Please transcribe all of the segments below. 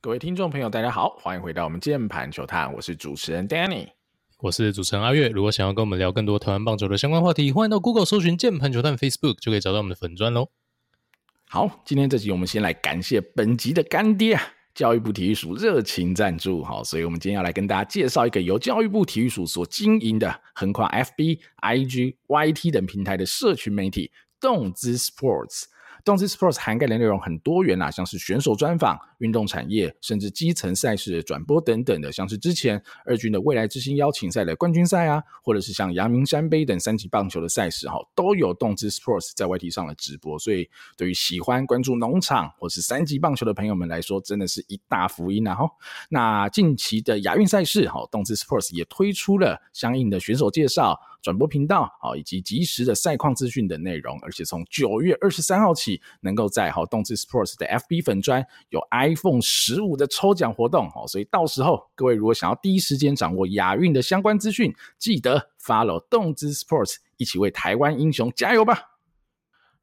各位听众朋友，大家好，欢迎回到我们键盘球探，我是主持人 Danny，我是主持人阿月。如果想要跟我们聊更多台湾棒球的相关话题，欢迎到 Google 搜寻键盘球探 Facebook，就可以找到我们的粉砖喽。好，今天这集我们先来感谢本集的干爹啊，教育部体育署热情赞助。好，所以我们今天要来跟大家介绍一个由教育部体育署所经营的，横跨 FB、IG、YT 等平台的社群媒体动资 Sports。动资 Sports 涵盖的内容很多元啊，像是选手专访、运动产业，甚至基层赛事的转播等等的，像是之前二军的未来之星邀请赛的冠军赛啊，或者是像阳明山杯等三级棒球的赛事哈，都有动滋 Sports 在 YT 上的直播。所以，对于喜欢关注农场或是三级棒球的朋友们来说，真的是一大福音啊！哈，那近期的亚运赛事，哈，动滋 Sports 也推出了相应的选手介绍。转播频道啊，以及及时的赛况资讯等内容，而且从九月二十三号起，能够在好动滋 Sports 的 FB 粉专有 I iPhone 十五的抽奖活动哦，所以到时候各位如果想要第一时间掌握亚运的相关资讯，记得 follow 动之 Sports，一起为台湾英雄加油吧！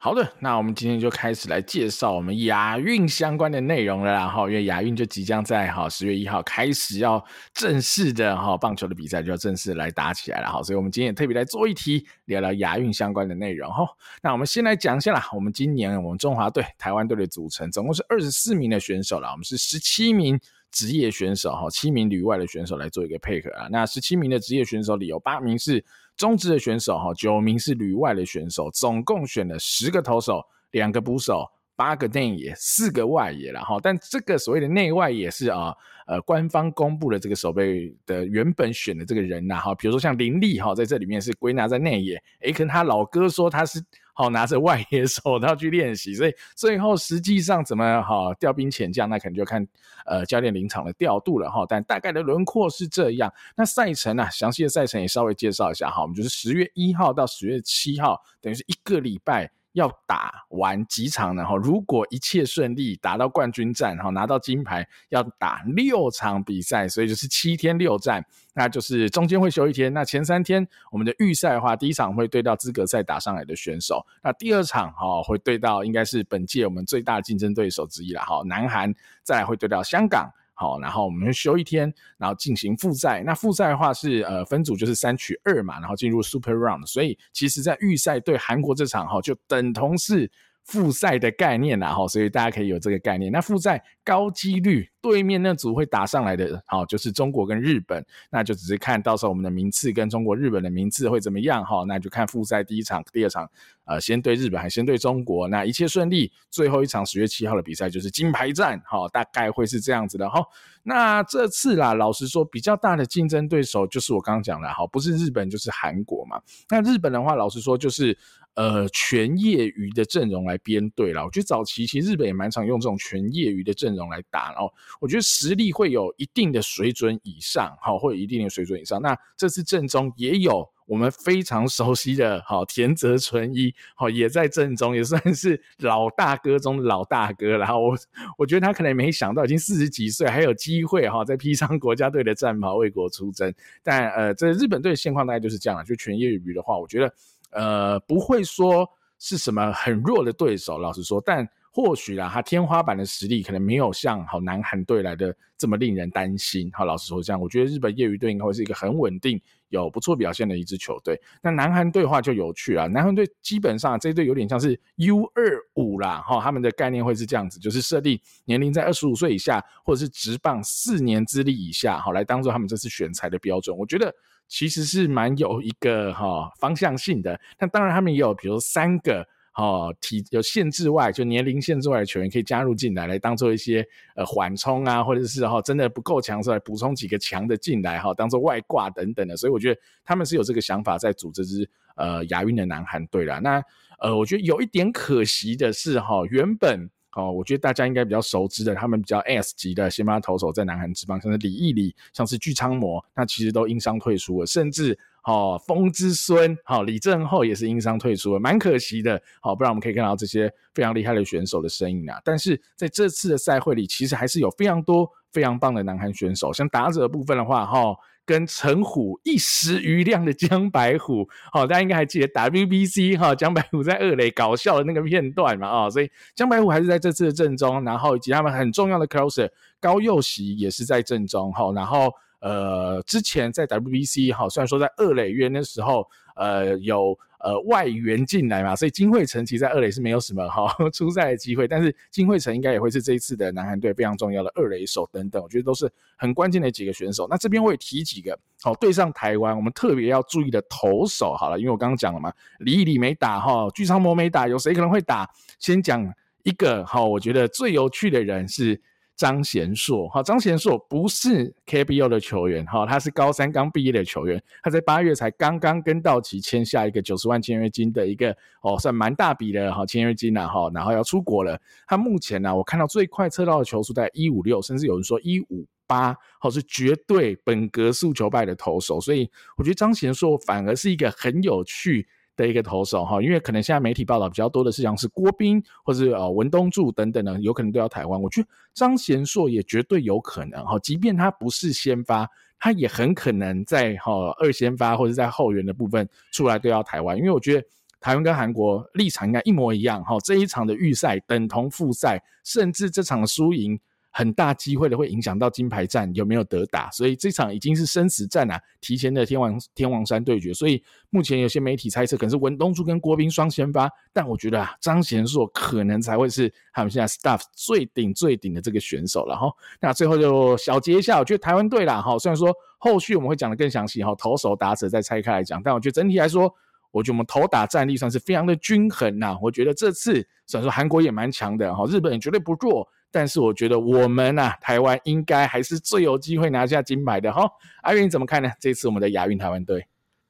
好的，那我们今天就开始来介绍我们亚运相关的内容了然后，因为亚运就即将在哈十月一号开始要正式的哈棒球的比赛就要正式来打起来了哈，所以我们今天也特别来做一题，聊聊亚运相关的内容哈。那我们先来讲一下啦，我们今年我们中华队台湾队的组成总共是二十四名的选手啦，我们是十七名职业选手哈，七名旅外的选手来做一个配合啊。那十七名的职业选手里有八名是中职的选手哈，九名是旅外的选手，总共选了十个投手，两个捕手，八个内野，四个外野了哈。但这个所谓的内外野是啊，呃，官方公布的这个守备的原本选的这个人呐哈，比如说像林立哈，在这里面是归纳在内野，诶，跟他老哥说他是。好，拿着外野手套去练习，所以最后实际上怎么好调兵遣将，那可能就看呃教练临场的调度了哈。但大概的轮廓是这样。那赛程呢、啊？详细的赛程也稍微介绍一下哈。我们就是十月一号到十月七号，等于是一个礼拜。要打完几场呢？哈，如果一切顺利，打到冠军战，哈，拿到金牌，要打六场比赛，所以就是七天六战，那就是中间会休一天。那前三天我们的预赛的话，第一场会对到资格赛打上来的选手，那第二场哈会对到应该是本届我们最大的竞争对手之一了，哈，南韩，再来会对到香港。好，然后我们休一天，然后进行复赛。那复赛的话是呃分组就是三取二嘛，然后进入 Super Round。所以其实，在预赛对韩国这场哈，就等同是。复赛的概念啦，哈，所以大家可以有这个概念。那复赛高几率对面那组会打上来的，好，就是中国跟日本，那就只是看到时候我们的名次跟中国、日本的名次会怎么样，哈，那就看复赛第一场、第二场，呃，先对日本还先对中国，那一切顺利，最后一场十月七号的比赛就是金牌战，哈，大概会是这样子的，哈。那这次啦，老实说，比较大的竞争对手就是我刚刚讲的，哈，不是日本就是韩国嘛。那日本的话，老实说就是。呃，全业余的阵容来编队了。我觉得早期其实日本也蛮常用这种全业余的阵容来打，然后我觉得实力会有一定的水准以上，好，会有一定的水准以上。那这次阵中也有我们非常熟悉的，好，田泽纯一，好，也在阵中，也算是老大哥中的老大哥。然后我我觉得他可能也没想到，已经四十几岁还有机会哈，再披上国家队的战袍为国出征。但呃，这日本队的现况大概就是这样了。就全业余的话，我觉得。呃，不会说是什么很弱的对手，老实说，但或许啦，他天花板的实力可能没有像好南韩队来的这么令人担心。好，老实说这样，我觉得日本业余队应该会是一个很稳定、有不错表现的一支球队。那南韩队的话就有趣啊，南韩队基本上这一队有点像是 U 二五啦，哈，他们的概念会是这样子，就是设定年龄在二十五岁以下，或者是职棒四年资历以下，好，来当做他们这次选材的标准。我觉得。其实是蛮有一个哈、哦、方向性的，那当然他们也有，比如三个哈、哦、体有限制外，就年龄限制外的球员可以加入进来，来当做一些呃缓冲啊，或者是哈、哦、真的不够强的时候来补充几个强的进来哈、哦，当做外挂等等的。所以我觉得他们是有这个想法在组这支呃亚运的南韩队啦。那呃我觉得有一点可惜的是哈、哦，原本。哦，我觉得大家应该比较熟知的，他们比较 S 级的先发投手在南韩职棒，像是李义礼，像是具昌模，那其实都因伤退出了，甚至哦，风之孙，好，李正厚也是因伤退出了，蛮可惜的。好，不然我们可以看到这些非常厉害的选手的身影啊。但是在这次的赛会里，其实还是有非常多非常棒的南韩选手。像打者部分的话，哈，跟陈虎一时余亮的江白虎，好，大家应该还记得 WBC 哈，江白虎在二垒搞笑的那个片段嘛，啊，所以江白虎还是在这次的正中，然后以及他们很重要的 closer 高佑喜也是在正中，哈，然后。呃，之前在 WBC 哈，虽然说在二垒约那时候，呃，有呃外援进来嘛，所以金惠成其实在二垒是没有什么哈 出赛的机会，但是金惠成应该也会是这一次的南韩队非常重要的二垒手等等，我觉得都是很关键的几个选手。那这边我也提几个，好对上台湾，我们特别要注意的投手好了，因为我刚刚讲了嘛，李易礼没打哈，具昌模没打，有谁可能会打？先讲一个哈，我觉得最有趣的人是。张贤硕，哈，张贤硕不是 KBO 的球员，哈，他是高三刚毕业的球员，他在八月才刚刚跟道奇签下一个九十万签约金的一个，哦，算蛮大笔的哈签约金了哈，然后要出国了。他目前呢，我看到最快测到的球速在一五六，甚至有人说一五八，好，是绝对本格速球派的投手，所以我觉得张贤硕反而是一个很有趣的一个投手哈，因为可能现在媒体报道比较多的是像是郭彬或者是呃文东柱等等呢，有可能都要台湾。我觉得张贤硕也绝对有可能哈，即便他不是先发，他也很可能在哈二先发或者在后援的部分出来都要台湾。因为我觉得台湾跟韩国立场应该一模一样哈，这一场的预赛等同复赛，甚至这场输赢。很大机会的会影响到金牌战有没有得打，所以这场已经是生死战啊，提前的天王天王山对决。所以目前有些媒体猜测可能是文东柱跟国宾双先发，但我觉得啊，张贤硕可能才会是他们现在 staff 最顶最顶的这个选手了哈。那最后就小结一下，我觉得台湾队啦哈，虽然说后续我们会讲得更详细哈，投手打者再拆开来讲，但我觉得整体来说，我觉得我们投打战力算是非常的均衡呐。我觉得这次虽然说韩国也蛮强的哈，日本也绝对不弱。但是我觉得我们啊，台湾应该还是最有机会拿下金牌的哈。阿云你怎么看呢？这次我们的亚运台湾队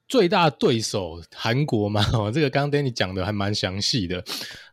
最大对手韩国嘛，这个刚刚 Danny 讲的还蛮详细的。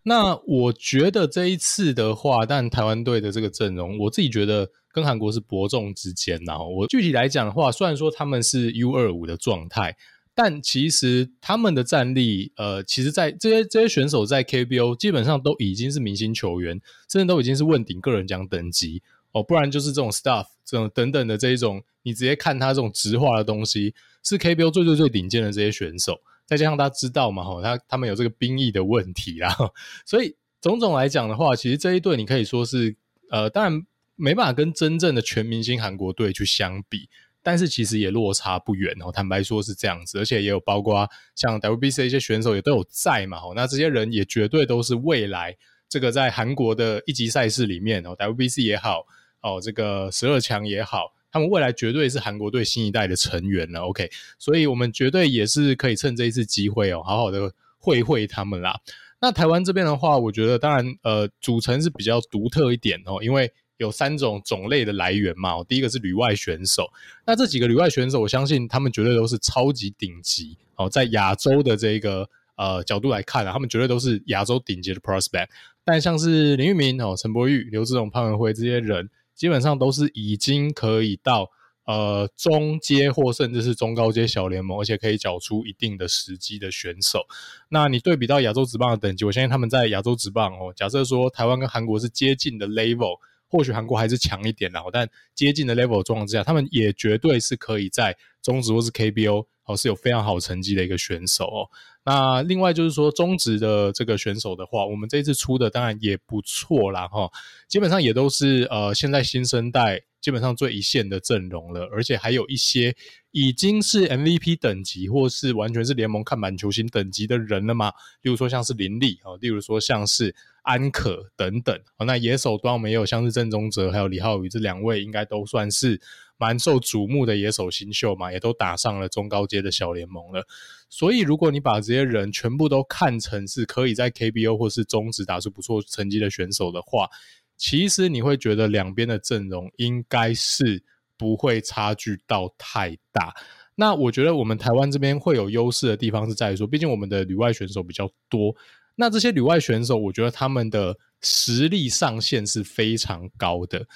那我觉得这一次的话，但台湾队的这个阵容，我自己觉得跟韩国是伯仲之间。呐我具体来讲的话，虽然说他们是 U 二五的状态。但其实他们的战力，呃，其实，在这些这些选手在 KBO 基本上都已经是明星球员，甚至都已经是问鼎个人奖等级哦，不然就是这种 stuff 这种等等的这一种，你直接看他这种直化的东西，是 KBO 最最最顶尖的这些选手，再加上大家知道嘛，哈，他他们有这个兵役的问题啦，所以种种来讲的话，其实这一队你可以说是，呃，当然没办法跟真正的全明星韩国队去相比。但是其实也落差不远哦，坦白说是这样子，而且也有包括像 WBC 一些选手也都有在嘛，哦那这些人也绝对都是未来这个在韩国的一级赛事里面哦，WBC 也好哦，这个十二强也好，他们未来绝对是韩国队新一代的成员了。OK，所以我们绝对也是可以趁这一次机会哦，好好的会会他们啦。那台湾这边的话，我觉得当然呃，组成是比较独特一点哦，因为。有三种种类的来源嘛，第一个是旅外选手，那这几个旅外选手，我相信他们绝对都是超级顶级哦，在亚洲的这个呃角度来看啊，他们绝对都是亚洲顶级的 prospect。但像是林玉明哦、陈柏宇、刘志荣、潘文辉这些人，基本上都是已经可以到呃中阶或甚至是中高阶小联盟，而且可以缴出一定的时机的选手。那你对比到亚洲职棒的等级，我相信他们在亚洲职棒哦，假设说台湾跟韩国是接近的 level。或许韩国还是强一点，然后但接近的 level 状况之下，他们也绝对是可以在中职或是 KBO 哦是有非常好成绩的一个选手哦。那另外就是说中职的这个选手的话，我们这次出的当然也不错啦哈，基本上也都是呃现在新生代基本上最一线的阵容了，而且还有一些已经是 MVP 等级或是完全是联盟看板球星等级的人了嘛，例如说像是林立啊，例如说像是。安可等等，那野手端我们也有像是郑宗哲还有李浩宇这两位，应该都算是蛮受瞩目的野手新秀嘛，也都打上了中高阶的小联盟了。所以如果你把这些人全部都看成是可以在 KBO 或是中职打出不错成绩的选手的话，其实你会觉得两边的阵容应该是不会差距到太大。那我觉得我们台湾这边会有优势的地方是在于说，毕竟我们的旅外选手比较多。那这些旅外选手，我觉得他们的实力上限是非常高的。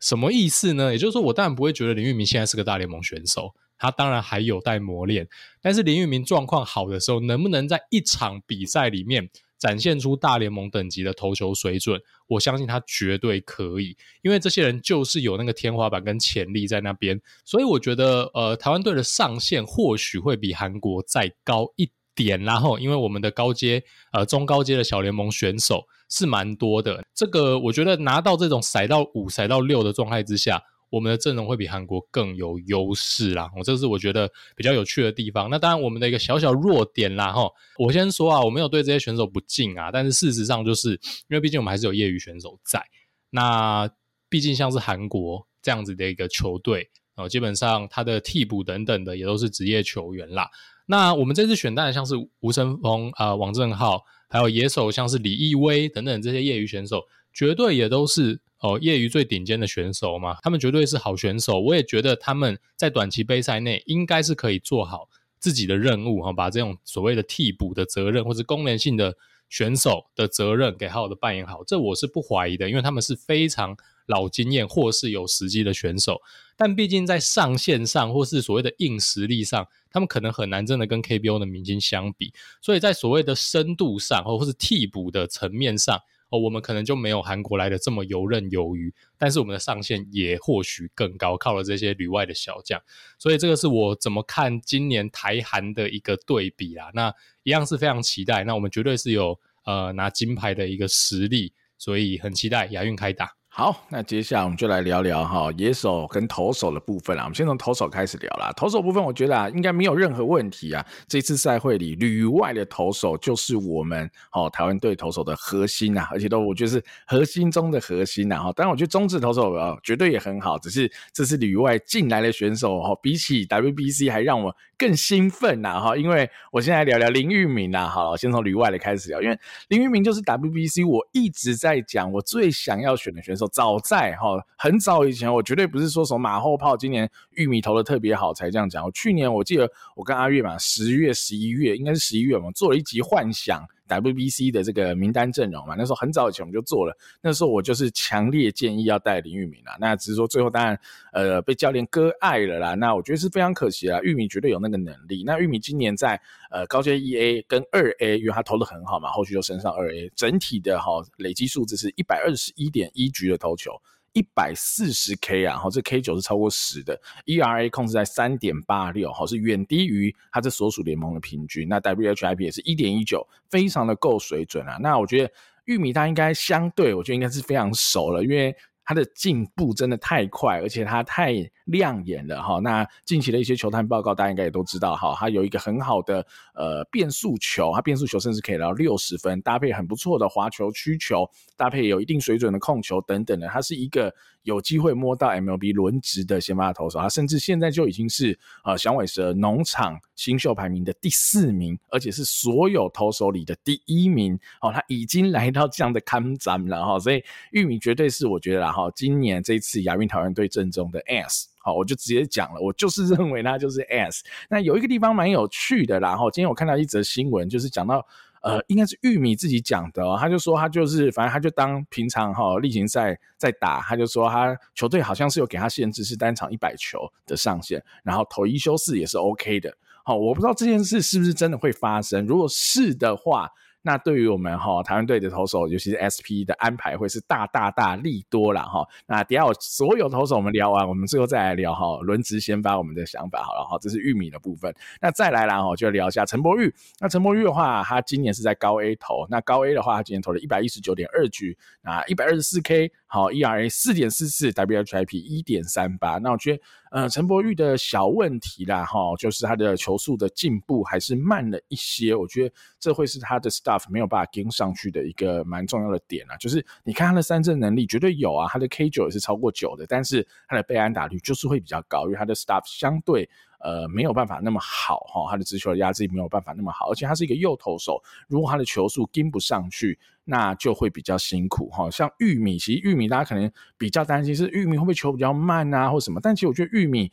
什么意思呢？也就是说，我当然不会觉得林玉明现在是个大联盟选手，他当然还有待磨练。但是林玉明状况好的时候，能不能在一场比赛里面展现出大联盟等级的投球水准？我相信他绝对可以，因为这些人就是有那个天花板跟潜力在那边。所以我觉得，呃，台湾队的上限或许会比韩国再高一点。然后，因为我们的高阶、呃中高阶的小联盟选手是蛮多的，这个我觉得拿到这种塞到五、塞到六的状态之下。我们的阵容会比韩国更有优势啦，我这是我觉得比较有趣的地方。那当然，我们的一个小小弱点啦，哈，我先说啊，我没有对这些选手不敬啊，但是事实上就是因为毕竟我们还是有业余选手在。那毕竟像是韩国这样子的一个球队，哦，基本上他的替补等等的也都是职业球员啦。那我们这次选到的像是吴成峰啊、王正浩，还有野手像是李易威等等这些业余选手，绝对也都是。哦，业余最顶尖的选手嘛，他们绝对是好选手。我也觉得他们在短期杯赛内应该是可以做好自己的任务哈，把这种所谓的替补的责任或者功能性的选手的责任给好好的扮演好。这我是不怀疑的，因为他们是非常老经验或是有实际的选手。但毕竟在上限上或是所谓的硬实力上，他们可能很难真的跟 KBO 的明星相比。所以在所谓的深度上，或或是替补的层面上。哦，我们可能就没有韩国来的这么游刃有余，但是我们的上限也或许更高，靠了这些旅外的小将，所以这个是我怎么看今年台韩的一个对比啦。那一样是非常期待，那我们绝对是有呃拿金牌的一个实力，所以很期待亚运开打。好，那接下来我们就来聊聊哈野手跟投手的部分啦。我们先从投手开始聊啦。投手部分，我觉得啊，应该没有任何问题啊。这次赛会里，旅外的投手就是我们哦台湾队投手的核心啊，而且都我觉得是核心中的核心呐。哈，当然我觉得中职投手啊绝对也很好，只是这次旅外进来的选手哈，比起 WBC 还让我更兴奋呐哈。因为我现在聊聊林玉明呐，好，先从旅外的开始聊，因为林玉明就是 WBC 我一直在讲我最想要选的选手。早在哈很早以前，我绝对不是说什么马后炮。今年玉米投的特别好才这样讲。我去年我记得我跟阿月嘛，十月、十一月应该是十一月嘛，做了一集幻想 WBC 的这个名单阵容嘛。那时候很早以前我们就做了，那时候我就是强烈建议要带林玉明啦。那只是说最后当然呃被教练割爱了啦。那我觉得是非常可惜啦。玉米绝对有那个能力。那玉米今年在呃高阶一 A 跟二 A，因为他投的很好嘛，后续就升上二 A，整体的哈累积数字是一百二十一点一局的投球。一百四十 K 啊，好，这 K 九是超过十的，ERA 控制在三点八六，好，是远低于它这所属联盟的平均。那 WHIP 也是一点一九，非常的够水准啊。那我觉得玉米它应该相对，我觉得应该是非常熟了，因为。它的进步真的太快，而且它太亮眼了哈。那近期的一些球探报告，大家应该也都知道哈。他有一个很好的呃变速球，他变速球甚至可以到六十分，搭配很不错的滑球、曲球，搭配有一定水准的控球等等的，他是一个有机会摸到 MLB 轮值的先发投手。他甚至现在就已经是呃响尾蛇农场新秀排名的第四名，而且是所有投手里的第一名哦。他已经来到这样的看涨了哈，所以玉米绝对是我觉得啦。好，今年这一次亚运台湾队阵中的 S，好，我就直接讲了，我就是认为他就是 S。那有一个地方蛮有趣的，然后今天我看到一则新闻，就是讲到，呃，应该是玉米自己讲的哦，他就说他就是，反正他就当平常哈例行赛在打，他就说他球队好像是有给他限制，是单场一百球的上限，然后投一休四也是 OK 的。好，我不知道这件事是不是真的会发生，如果是的话。那对于我们哈台湾队的投手，尤其是 SP 的安排，会是大大大利多了哈。那等下我所有投手我们聊完，我们最后再来聊哈轮值先发我们的想法好了哈。这是玉米的部分。那再来啦哈，就聊一下陈柏宇。那陈柏宇的话，他今年是在高 A 投。那高 A 的话，他今年投了一百一十九点二局，啊，一百二十四 K，好，ERA 四点四四，WHIP 一点三八。那我觉得。呃，陈柏宇的小问题啦，哈，就是他的球速的进步还是慢了一些。我觉得这会是他的 staff 没有办法跟上去的一个蛮重要的点啊。就是你看他的三振能力绝对有啊，他的 K 九也是超过九的，但是他的被安打率就是会比较高，因为他的 staff 相对。呃，没有办法那么好哈，他的直球压制没有办法那么好，而且他是一个右投手，如果他的球速跟不上去，那就会比较辛苦哈。像玉米，其实玉米大家可能比较担心是玉米会不会球比较慢啊，或什么，但其实我觉得玉米。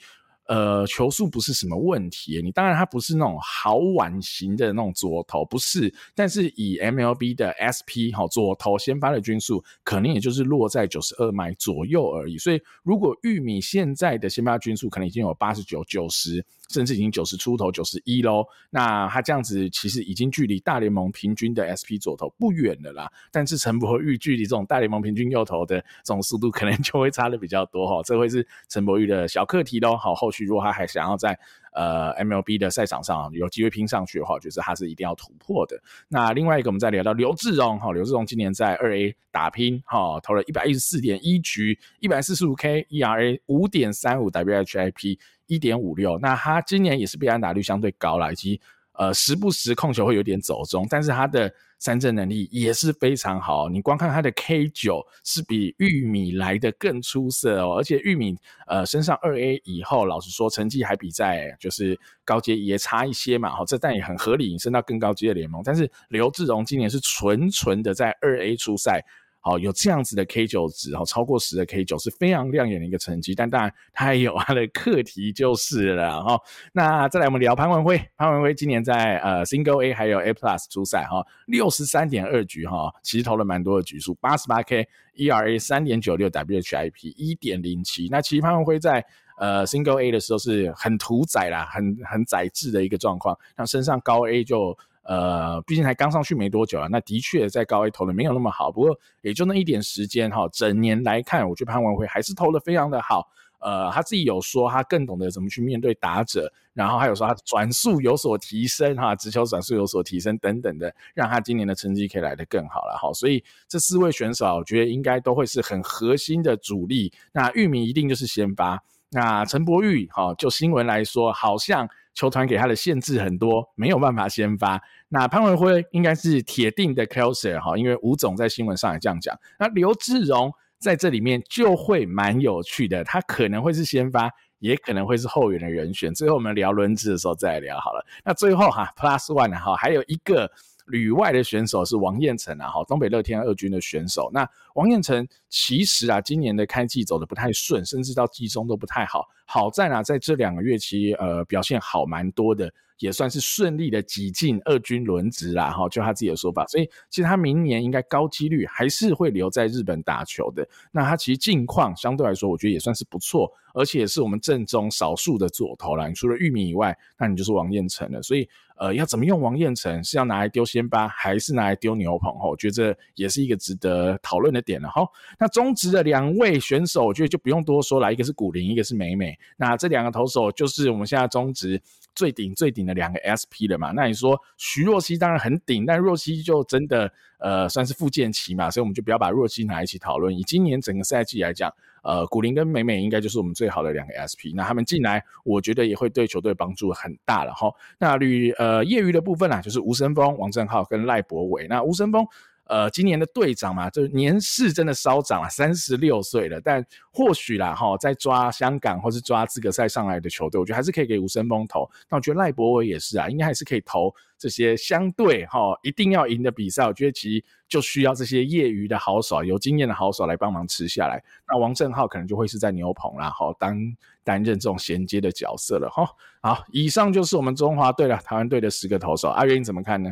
呃，球速不是什么问题。你当然它不是那种好碗型的那种左投，不是。但是以 MLB 的 SP 哈左投先发的均数，可能也就是落在九十二迈左右而已。所以如果玉米现在的先发均数可能已经有八十九、九十，甚至已经九十出头、九十一喽，那他这样子其实已经距离大联盟平均的 SP 左投不远了啦。但是陈柏宇距离这种大联盟平均右投的这种速度，可能就会差的比较多哈。这会是陈柏宇的小课题喽。好，后续。如果他还想要在呃 MLB 的赛场上有机会拼上去的话，我觉得他是一定要突破的。那另外一个，我们再聊到刘志荣哈，刘志荣今年在二 A 打拼哈，投了一百一十四点一局，一百四十五 K，ERA 五点三五，WHIP 一点五六。那他今年也是被安打率相对高了，以及呃时不时控球会有点走中，但是他的。三振能力也是非常好，你光看他的 K 九是比玉米来得更出色哦，而且玉米呃升上二 A 以后，老实说成绩还比在就是高阶也差一些嘛，好，这但也很合理，升到更高阶的联盟。但是刘志荣今年是纯纯的在二 A 出赛。好，有这样子的 K 九值，好，超过十的 K 九是非常亮眼的一个成绩。但当然，它也有它的课题就是了哈。那再来，我们聊潘文辉。潘文辉今年在呃 Single A 还有 A Plus 出赛哈，六十三点二局哈，其实投了蛮多的局数，八十八 K，ERA 三点九六，WHIP 一点零七。那其实潘文辉在呃 Single A 的时候是很屠宰啦，很很宰制的一个状况。那身上高 A 就。呃，毕竟才刚上去没多久啊，那的确在高 A 投的没有那么好，不过也就那一点时间哈。整年来看，我觉得潘文辉还是投的非常的好。呃，他自己有说他更懂得怎么去面对打者，然后还有说他转速有所提升哈，直球转速有所提升等等的，让他今年的成绩可以来得更好了哈。所以这四位选手，我觉得应该都会是很核心的主力。那玉明一定就是先发。那陈柏宇哈，就新闻来说，好像。球团给他的限制很多，没有办法先发。那潘文辉应该是铁定的 closer 哈，因为吴总在新闻上也这样讲。那刘志荣在这里面就会蛮有趣的，他可能会是先发，也可能会是后援的人选。最后我们聊轮值的时候再来聊好了。那最后哈，Plus One 哈，还有一个。旅外的选手是王彦辰啊，哈，东北乐天二军的选手。那王彦辰其实啊，今年的开季走得不太顺，甚至到季中都不太好。好在呢，在这两个月期，呃，表现好蛮多的。也算是顺利的挤进二军轮值啦，哈，就他自己的说法，所以其实他明年应该高几率还是会留在日本打球的。那他其实近况相对来说，我觉得也算是不错，而且也是我们正中少数的左投啦。你除了玉米以外，那你就是王彦辰了。所以，呃，要怎么用王彦辰？是要拿来丢先巴，还是拿来丢牛棚？哈，我觉得这也是一个值得讨论的点了。哈，那中职的两位选手，我觉得就不用多说了，一个是古林，一个是美美。那这两个投手就是我们现在中职。最顶最顶的两个 SP 了嘛？那你说徐若曦当然很顶，但若曦就真的呃算是复健期嘛，所以我们就不要把若曦拿一起讨论。以今年整个赛季来讲，呃，古林跟美美应该就是我们最好的两个 SP。那他们进来，我觉得也会对球队帮助很大了哈。那旅呃业余的部分啊，就是吴森峰、王正浩跟赖博伟。那吴森峰。呃，今年的队长嘛，就是年事真的稍长了，三十六岁了。但或许啦，哈，在抓香港或是抓资格赛上来的球队，我觉得还是可以给吴森峰投。那我觉得赖博伟也是啊，应该还是可以投这些相对哈一定要赢的比赛。我觉得其实就需要这些业余的好手、有经验的好手来帮忙吃下来。那王正浩可能就会是在牛棚啦，哈，当担任这种衔接的角色了，哈。好，以上就是我们中华队了，台湾队的十个投手。阿元你怎么看呢？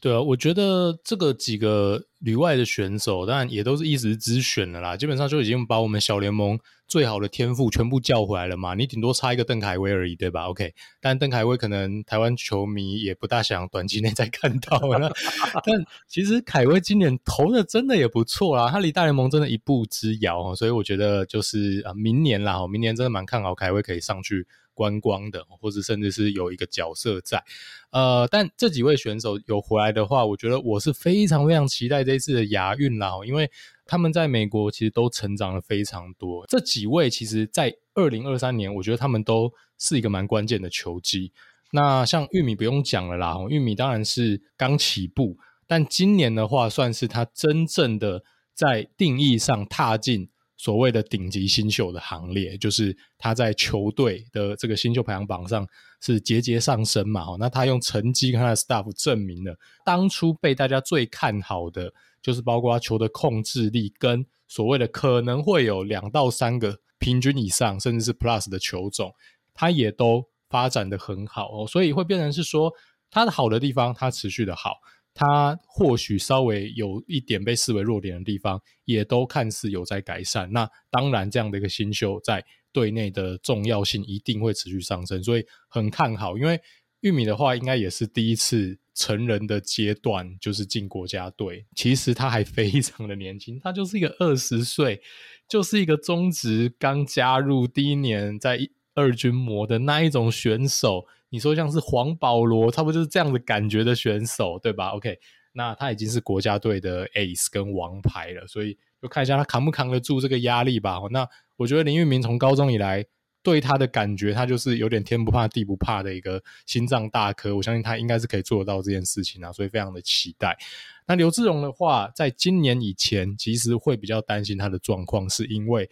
对啊，我觉得这个几个旅外的选手，当然也都是一时之选的啦。基本上就已经把我们小联盟最好的天赋全部叫回来了嘛。你顶多差一个邓凯威而已，对吧？OK，但邓凯威可能台湾球迷也不大想短期内再看到了。但其实凯威今年投的真的也不错啦，他离大联盟真的一步之遥，所以我觉得就是啊，明年啦，明年真的蛮看好凯威可以上去。观光的，或者甚至是有一个角色在，呃，但这几位选手有回来的话，我觉得我是非常非常期待这一次的亚运啦，因为他们在美国其实都成长了非常多。这几位其实，在二零二三年，我觉得他们都是一个蛮关键的球机。那像玉米不用讲了啦，玉米当然是刚起步，但今年的话，算是他真正的在定义上踏进。所谓的顶级新秀的行列，就是他在球队的这个新秀排行榜上是节节上升嘛。那他用成绩跟他的 staff 证明了，当初被大家最看好的，就是包括他球的控制力跟所谓的可能会有两到三个平均以上，甚至是 plus 的球种，他也都发展得很好哦，所以会变成是说，他的好的地方，他持续的好，他或许稍微有一点被视为弱点的地方，也都看似有在改善。那当然，这样的一个新秀在队内的重要性一定会持续上升，所以很看好。因为玉米的话，应该也是第一次成人的阶段，就是进国家队。其实他还非常的年轻，他就是一个二十岁，就是一个中职刚加入第一年在二军磨的那一种选手。你说像是黄保罗，差不多就是这样的感觉的选手，对吧？OK，那他已经是国家队的 Ace 跟王牌了，所以就看一下他扛不扛得住这个压力吧。那我觉得林玉明从高中以来。对他的感觉，他就是有点天不怕地不怕的一个心脏大颗。我相信他应该是可以做得到这件事情啊，所以非常的期待。那刘志荣的话，在今年以前，其实会比较担心他的状况，是因为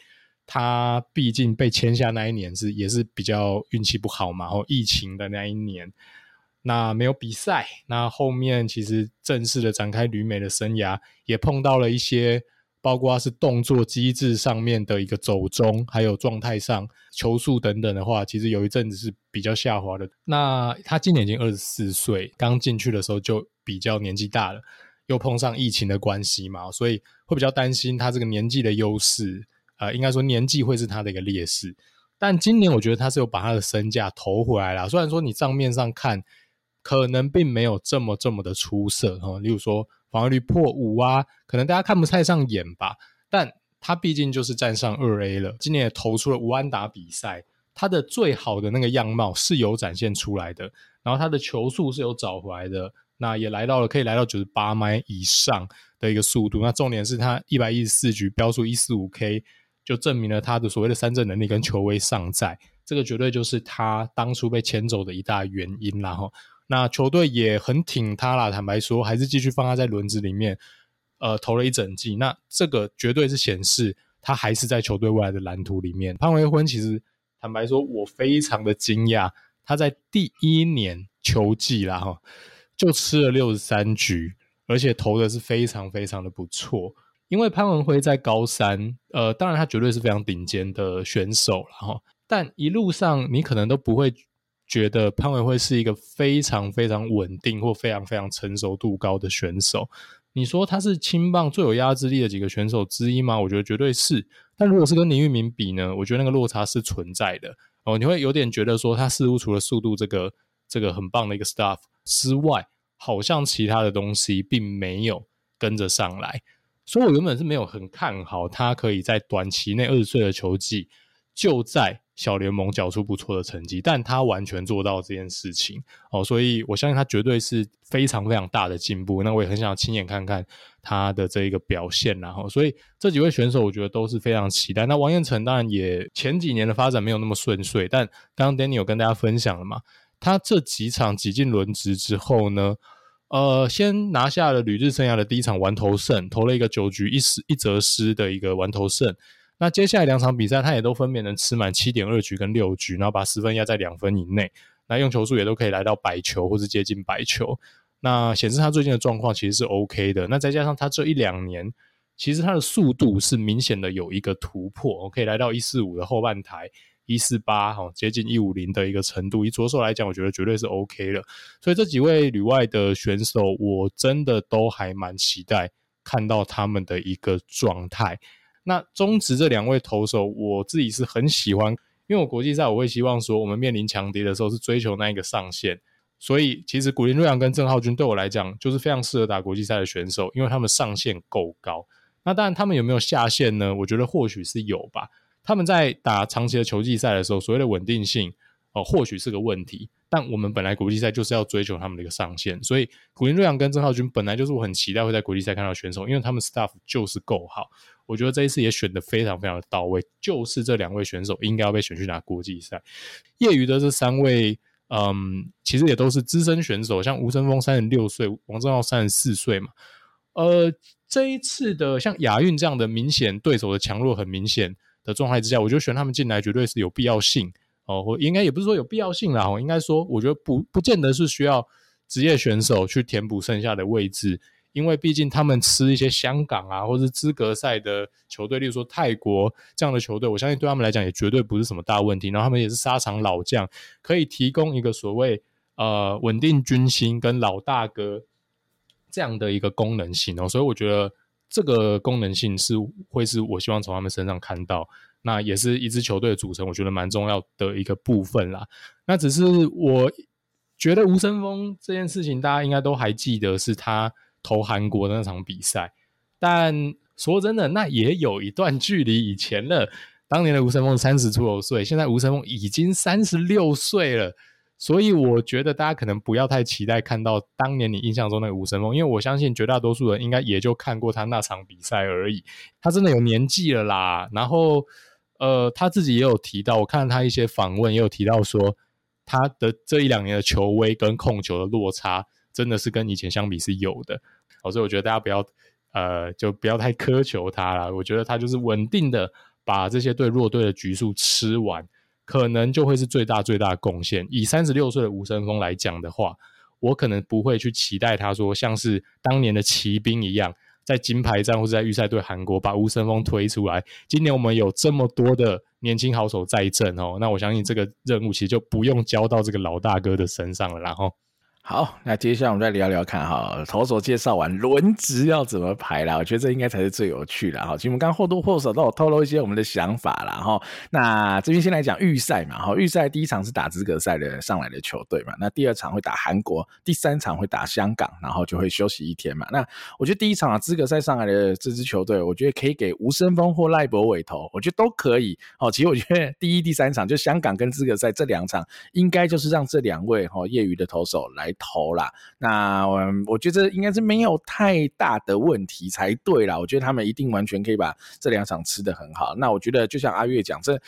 他毕竟被签下那一年是也是比较运气不好嘛，然后疫情的那一年，那没有比赛，那后面其实正式的展开旅美的生涯，也碰到了一些。包括是动作机制上面的一个走中，还有状态上球速等等的话，其实有一阵子是比较下滑的。那他今年已经二十四岁，刚进去的时候就比较年纪大了，又碰上疫情的关系嘛，所以会比较担心他这个年纪的优势，呃，应该说年纪会是他的一个劣势。但今年我觉得他是有把他的身价投回来了，虽然说你账面上看可能并没有这么这么的出色哈，例如说。防御率破五啊，可能大家看不太上眼吧，但他毕竟就是站上二 A 了，今年也投出了无安打比赛，他的最好的那个样貌是有展现出来的，然后他的球速是有找回来的，那也来到了可以来到九十八迈以上的一个速度，那重点是他一百一十四局标速一四五 K，就证明了他的所谓的三振能力跟球威尚在，这个绝对就是他当初被签走的一大原因啦齁。那球队也很挺他啦，坦白说，还是继续放他在轮子里面，呃，投了一整季。那这个绝对是显示他还是在球队未来的蓝图里面。潘维勋其实坦白说，我非常的惊讶，他在第一年球季啦哈，就吃了六十三局，而且投的是非常非常的不错。因为潘文辉在高三，呃，当然他绝对是非常顶尖的选手了哈，但一路上你可能都不会。觉得潘文辉是一个非常非常稳定或非常非常成熟度高的选手。你说他是青棒最有压制力的几个选手之一吗？我觉得绝对是。但如果是跟林玉明比呢？我觉得那个落差是存在的哦。你会有点觉得说他似乎除了速度这个这个很棒的一个 stuff 之外，好像其他的东西并没有跟着上来。所以我原本是没有很看好他可以在短期内二十岁的球季就在。小联盟缴出不错的成绩，但他完全做到这件事情哦，所以我相信他绝对是非常非常大的进步。那我也很想亲眼看看他的这一个表现，然后，所以这几位选手我觉得都是非常期待。那王彦辰当然也前几年的发展没有那么顺遂，但刚刚 Danny 有跟大家分享了嘛，他这几场挤进轮值之后呢，呃，先拿下了旅日生涯的第一场完投胜，投了一个九局一失一责失的一个完投胜。那接下来两场比赛，他也都分别能吃满七点二局跟六局，然后把十分压在两分以内。那用球数也都可以来到百球或是接近百球。那显示他最近的状况其实是 OK 的。那再加上他这一两年，其实他的速度是明显的有一个突破，可以来到一四五的后半台，一四八哈，接近一五零的一个程度。以左手来讲，我觉得绝对是 OK 了。所以这几位旅外的选手，我真的都还蛮期待看到他们的一个状态。那中职这两位投手，我自己是很喜欢，因为我国际赛我会希望说，我们面临强敌的时候是追求那一个上限，所以其实古林睿炀跟郑浩均对我来讲就是非常适合打国际赛的选手，因为他们上限够高。那当然他们有没有下限呢？我觉得或许是有吧。他们在打长期的球季赛的时候，所谓的稳定性哦、呃，或许是个问题。但我们本来国际赛就是要追求他们的一个上限，所以古林瑞阳跟郑浩均本来就是我很期待会在国际赛看到选手，因为他们 staff 就是够好。我觉得这一次也选的非常非常的到位，就是这两位选手应该要被选去拿国际赛。业余的这三位，嗯，其实也都是资深选手，像吴升峰三十六岁，王正浩三十四岁嘛。呃，这一次的像亚运这样的明显对手的强弱很明显的状态之下，我觉得选他们进来绝对是有必要性哦，或应该也不是说有必要性啦，我应该说我觉得不不见得是需要职业选手去填补剩下的位置。因为毕竟他们吃一些香港啊，或是资格赛的球队，例如说泰国这样的球队，我相信对他们来讲也绝对不是什么大问题。然后他们也是沙场老将，可以提供一个所谓呃稳定军心跟老大哥这样的一个功能性哦。所以我觉得这个功能性是会是我希望从他们身上看到，那也是一支球队的组成，我觉得蛮重要的一个部分啦。那只是我觉得吴森峰这件事情，大家应该都还记得是他。投韩国的那场比赛，但说真的，那也有一段距离以前了。当年的吴森峰三十出头岁，现在吴森峰已经三十六岁了，所以我觉得大家可能不要太期待看到当年你印象中那个吴森锋，因为我相信绝大多数人应该也就看过他那场比赛而已。他真的有年纪了啦，然后呃，他自己也有提到，我看他一些访问也有提到说，他的这一两年的球威跟控球的落差，真的是跟以前相比是有的。所以我觉得大家不要，呃，就不要太苛求他了。我觉得他就是稳定的把这些对弱队的局数吃完，可能就会是最大最大的贡献。以三十六岁的吴森峰来讲的话，我可能不会去期待他说像是当年的骑兵一样，在金牌战或者在预赛对韩国把吴森峰推出来。今年我们有这么多的年轻好手在阵哦，那我相信这个任务其实就不用交到这个老大哥的身上了。然后。好，那接下来我们再聊聊看哈，投手介绍完，轮值要怎么排啦？我觉得这应该才是最有趣的哈。其实我们刚或多或少都有透露一些我们的想法啦哈。那这边先来讲预赛嘛哈，预赛第一场是打资格赛的上来的球队嘛，那第二场会打韩国，第三场会打香港，然后就会休息一天嘛。那我觉得第一场啊资格赛上来的这支球队，我觉得可以给吴森峰或赖柏伟投，我觉得都可以。哦，其实我觉得第一、第三场就香港跟资格赛这两场，应该就是让这两位哈业余的投手来。投啦，那我我觉得应该是没有太大的问题才对啦。我觉得他们一定完全可以把这两场吃得很好。那我觉得就像阿月讲，这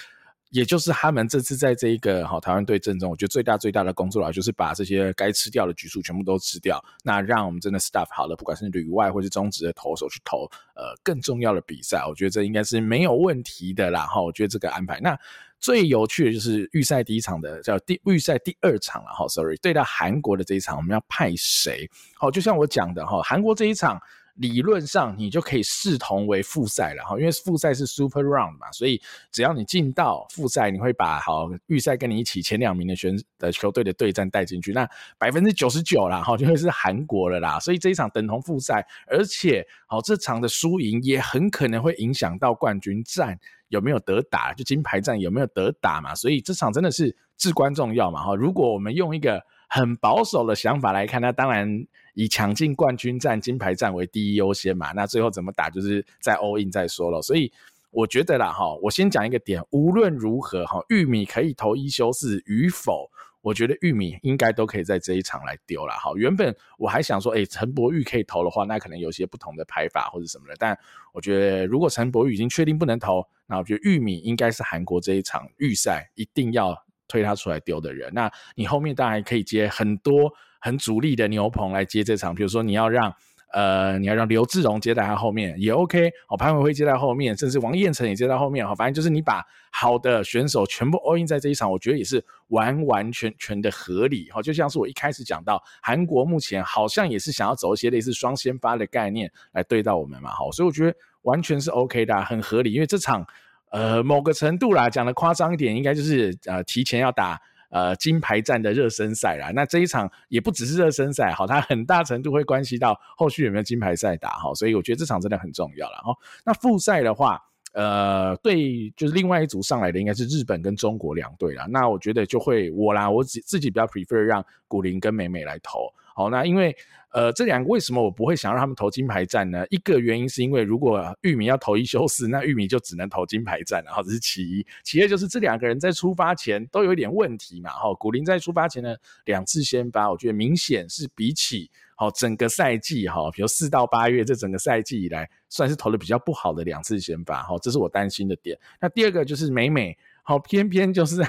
也就是他们这次在这一个好台湾队阵中，我觉得最大最大的工作啦，就是把这些该吃掉的局数全部都吃掉。那让我们真的 staff 好了，不管是旅外或是中职的投手去投呃更重要的比赛，我觉得这应该是没有问题的啦。哈，我觉得这个安排那。最有趣的就是预赛第一场的叫第预赛第二场了哈，sorry，对到韩国的这一场我们要派谁？好，就像我讲的哈，韩国这一场理论上你就可以视同为复赛了哈，因为复赛是 super round 嘛，所以只要你进到复赛，你会把好预赛跟你一起前两名的选的球队的对战带进去，那百分之九十九啦哈，就会是韩国了啦，所以这一场等同复赛，而且好这场的输赢也很可能会影响到冠军战。有没有得打？就金牌战有没有得打嘛？所以这场真的是至关重要嘛！哈，如果我们用一个很保守的想法来看，那当然以抢进冠军战、金牌战为第一优先嘛。那最后怎么打，就是在 all in 再说了。所以我觉得啦，哈，我先讲一个点，无论如何，哈，玉米可以投一休四与否。我觉得玉米应该都可以在这一场来丢了。好，原本我还想说，哎，陈柏宇可以投的话，那可能有些不同的排法或者什么的。但我觉得，如果陈柏宇已经确定不能投，那我觉得玉米应该是韩国这一场预赛一定要推他出来丢的人。那你后面当然可以接很多很主力的牛棚来接这场，比如说你要让。呃，你要让刘志荣接在他后面也 OK，哦，潘维辉接在后面，甚至王彦辰也接在后面，哈，反正就是你把好的选手全部 all in 在这一场，我觉得也是完完全全的合理，哈，就像是我一开始讲到，韩国目前好像也是想要走一些类似双先发的概念来对到我们嘛，哈，所以我觉得完全是 OK 的，很合理，因为这场，呃，某个程度啦，讲的夸张一点，应该就是呃提前要打。呃，金牌战的热身赛啦，那这一场也不只是热身赛，好，它很大程度会关系到后续有没有金牌赛打，哈，所以我觉得这场真的很重要了，哈。那复赛的话，呃，对，就是另外一组上来的应该是日本跟中国两队啦，那我觉得就会我啦，我自自己比较 prefer 让古林跟美美来投。好，那因为呃，这两个为什么我不会想让他们投金牌战呢？一个原因是因为如果玉米要投一休四，那玉米就只能投金牌战，然后这是其一。其二就是这两个人在出发前都有一点问题嘛。哈，古林在出发前呢两次先发，我觉得明显是比起好整个赛季哈，比如四到八月这整个赛季以来，算是投的比较不好的两次先发。哈，这是我担心的点。那第二个就是美美。好，偏偏就是在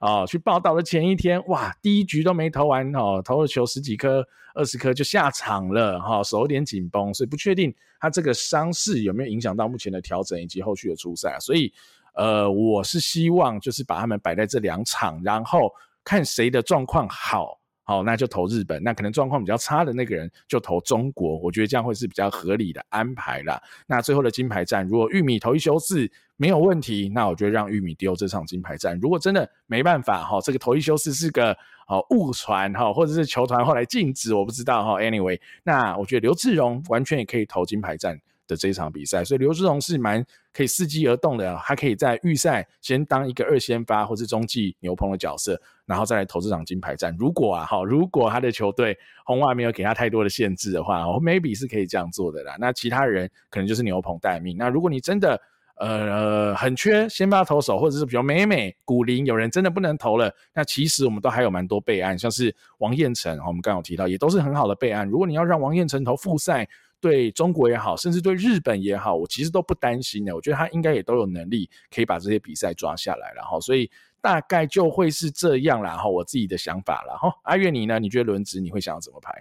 哦去报道的前一天，哇，第一局都没投完哦，投了球十几颗、二十颗就下场了哈、哦，手有点紧绷，所以不确定他这个伤势有没有影响到目前的调整以及后续的出赛，所以呃，我是希望就是把他们摆在这两场，然后看谁的状况好好，那就投日本。那可能状况比较差的那个人就投中国。我觉得这样会是比较合理的安排啦。那最后的金牌战，如果玉米投一休四没有问题，那我觉得让玉米丢这场金牌战。如果真的没办法哈，这个投一休四是个哦误传哈，或者是球团后来禁止，我不知道哈。Anyway，那我觉得刘志荣完全也可以投金牌战。的这一场比赛，所以刘志宏是蛮可以伺机而动的，他可以在预赛先当一个二先发或是中继牛棚的角色，然后再来投这场金牌战。如果啊，哈，如果他的球队红袜没有给他太多的限制的话，maybe 是可以这样做的啦。那其他人可能就是牛棚待命。那如果你真的呃很缺先发投手，或者是比如美美、古林，有人真的不能投了，那其实我们都还有蛮多备案，像是王彦辰，我们刚刚有提到，也都是很好的备案。如果你要让王彦辰投复赛，对中国也好，甚至对日本也好，我其实都不担心的。我觉得他应该也都有能力可以把这些比赛抓下来，然后所以大概就会是这样，然后我自己的想法了。哈，阿月你呢？你觉得轮值你会想要怎么排？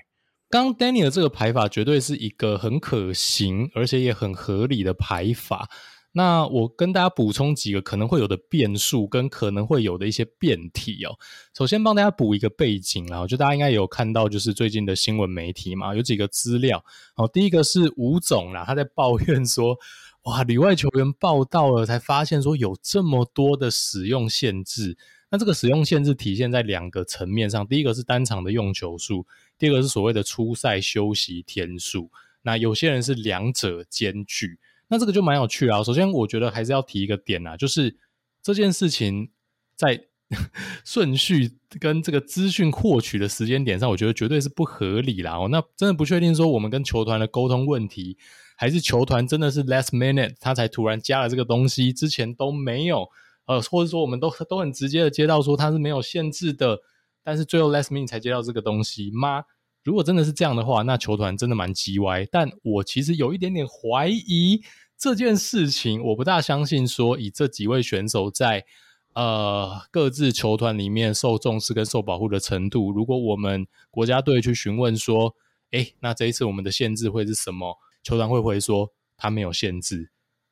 刚 Danny 的这个排法绝对是一个很可行，而且也很合理的排法。那我跟大家补充几个可能会有的变数跟可能会有的一些变体哦。首先帮大家补一个背景，然后就大家应该有看到，就是最近的新闻媒体嘛，有几个资料。好，第一个是吴总啦，他在抱怨说，哇，里外球员报到了，才发现说有这么多的使用限制。那这个使用限制体现在两个层面上，第一个是单场的用球数，第二个是所谓的初赛休息天数。那有些人是两者兼具。那这个就蛮有趣啊。首先，我觉得还是要提一个点啊，就是这件事情在 顺序跟这个资讯获取的时间点上，我觉得绝对是不合理啦。哦，那真的不确定说我们跟球团的沟通问题，还是球团真的是 last minute 他才突然加了这个东西，之前都没有，呃，或者说我们都都很直接的接到说他是没有限制的，但是最后 last minute 才接到这个东西吗？如果真的是这样的话，那球团真的蛮鸡歪。但我其实有一点点怀疑。这件事情我不大相信，说以这几位选手在呃各自球团里面受重视跟受保护的程度，如果我们国家队去询问说，诶，那这一次我们的限制会是什么？球团会不会说他没有限制？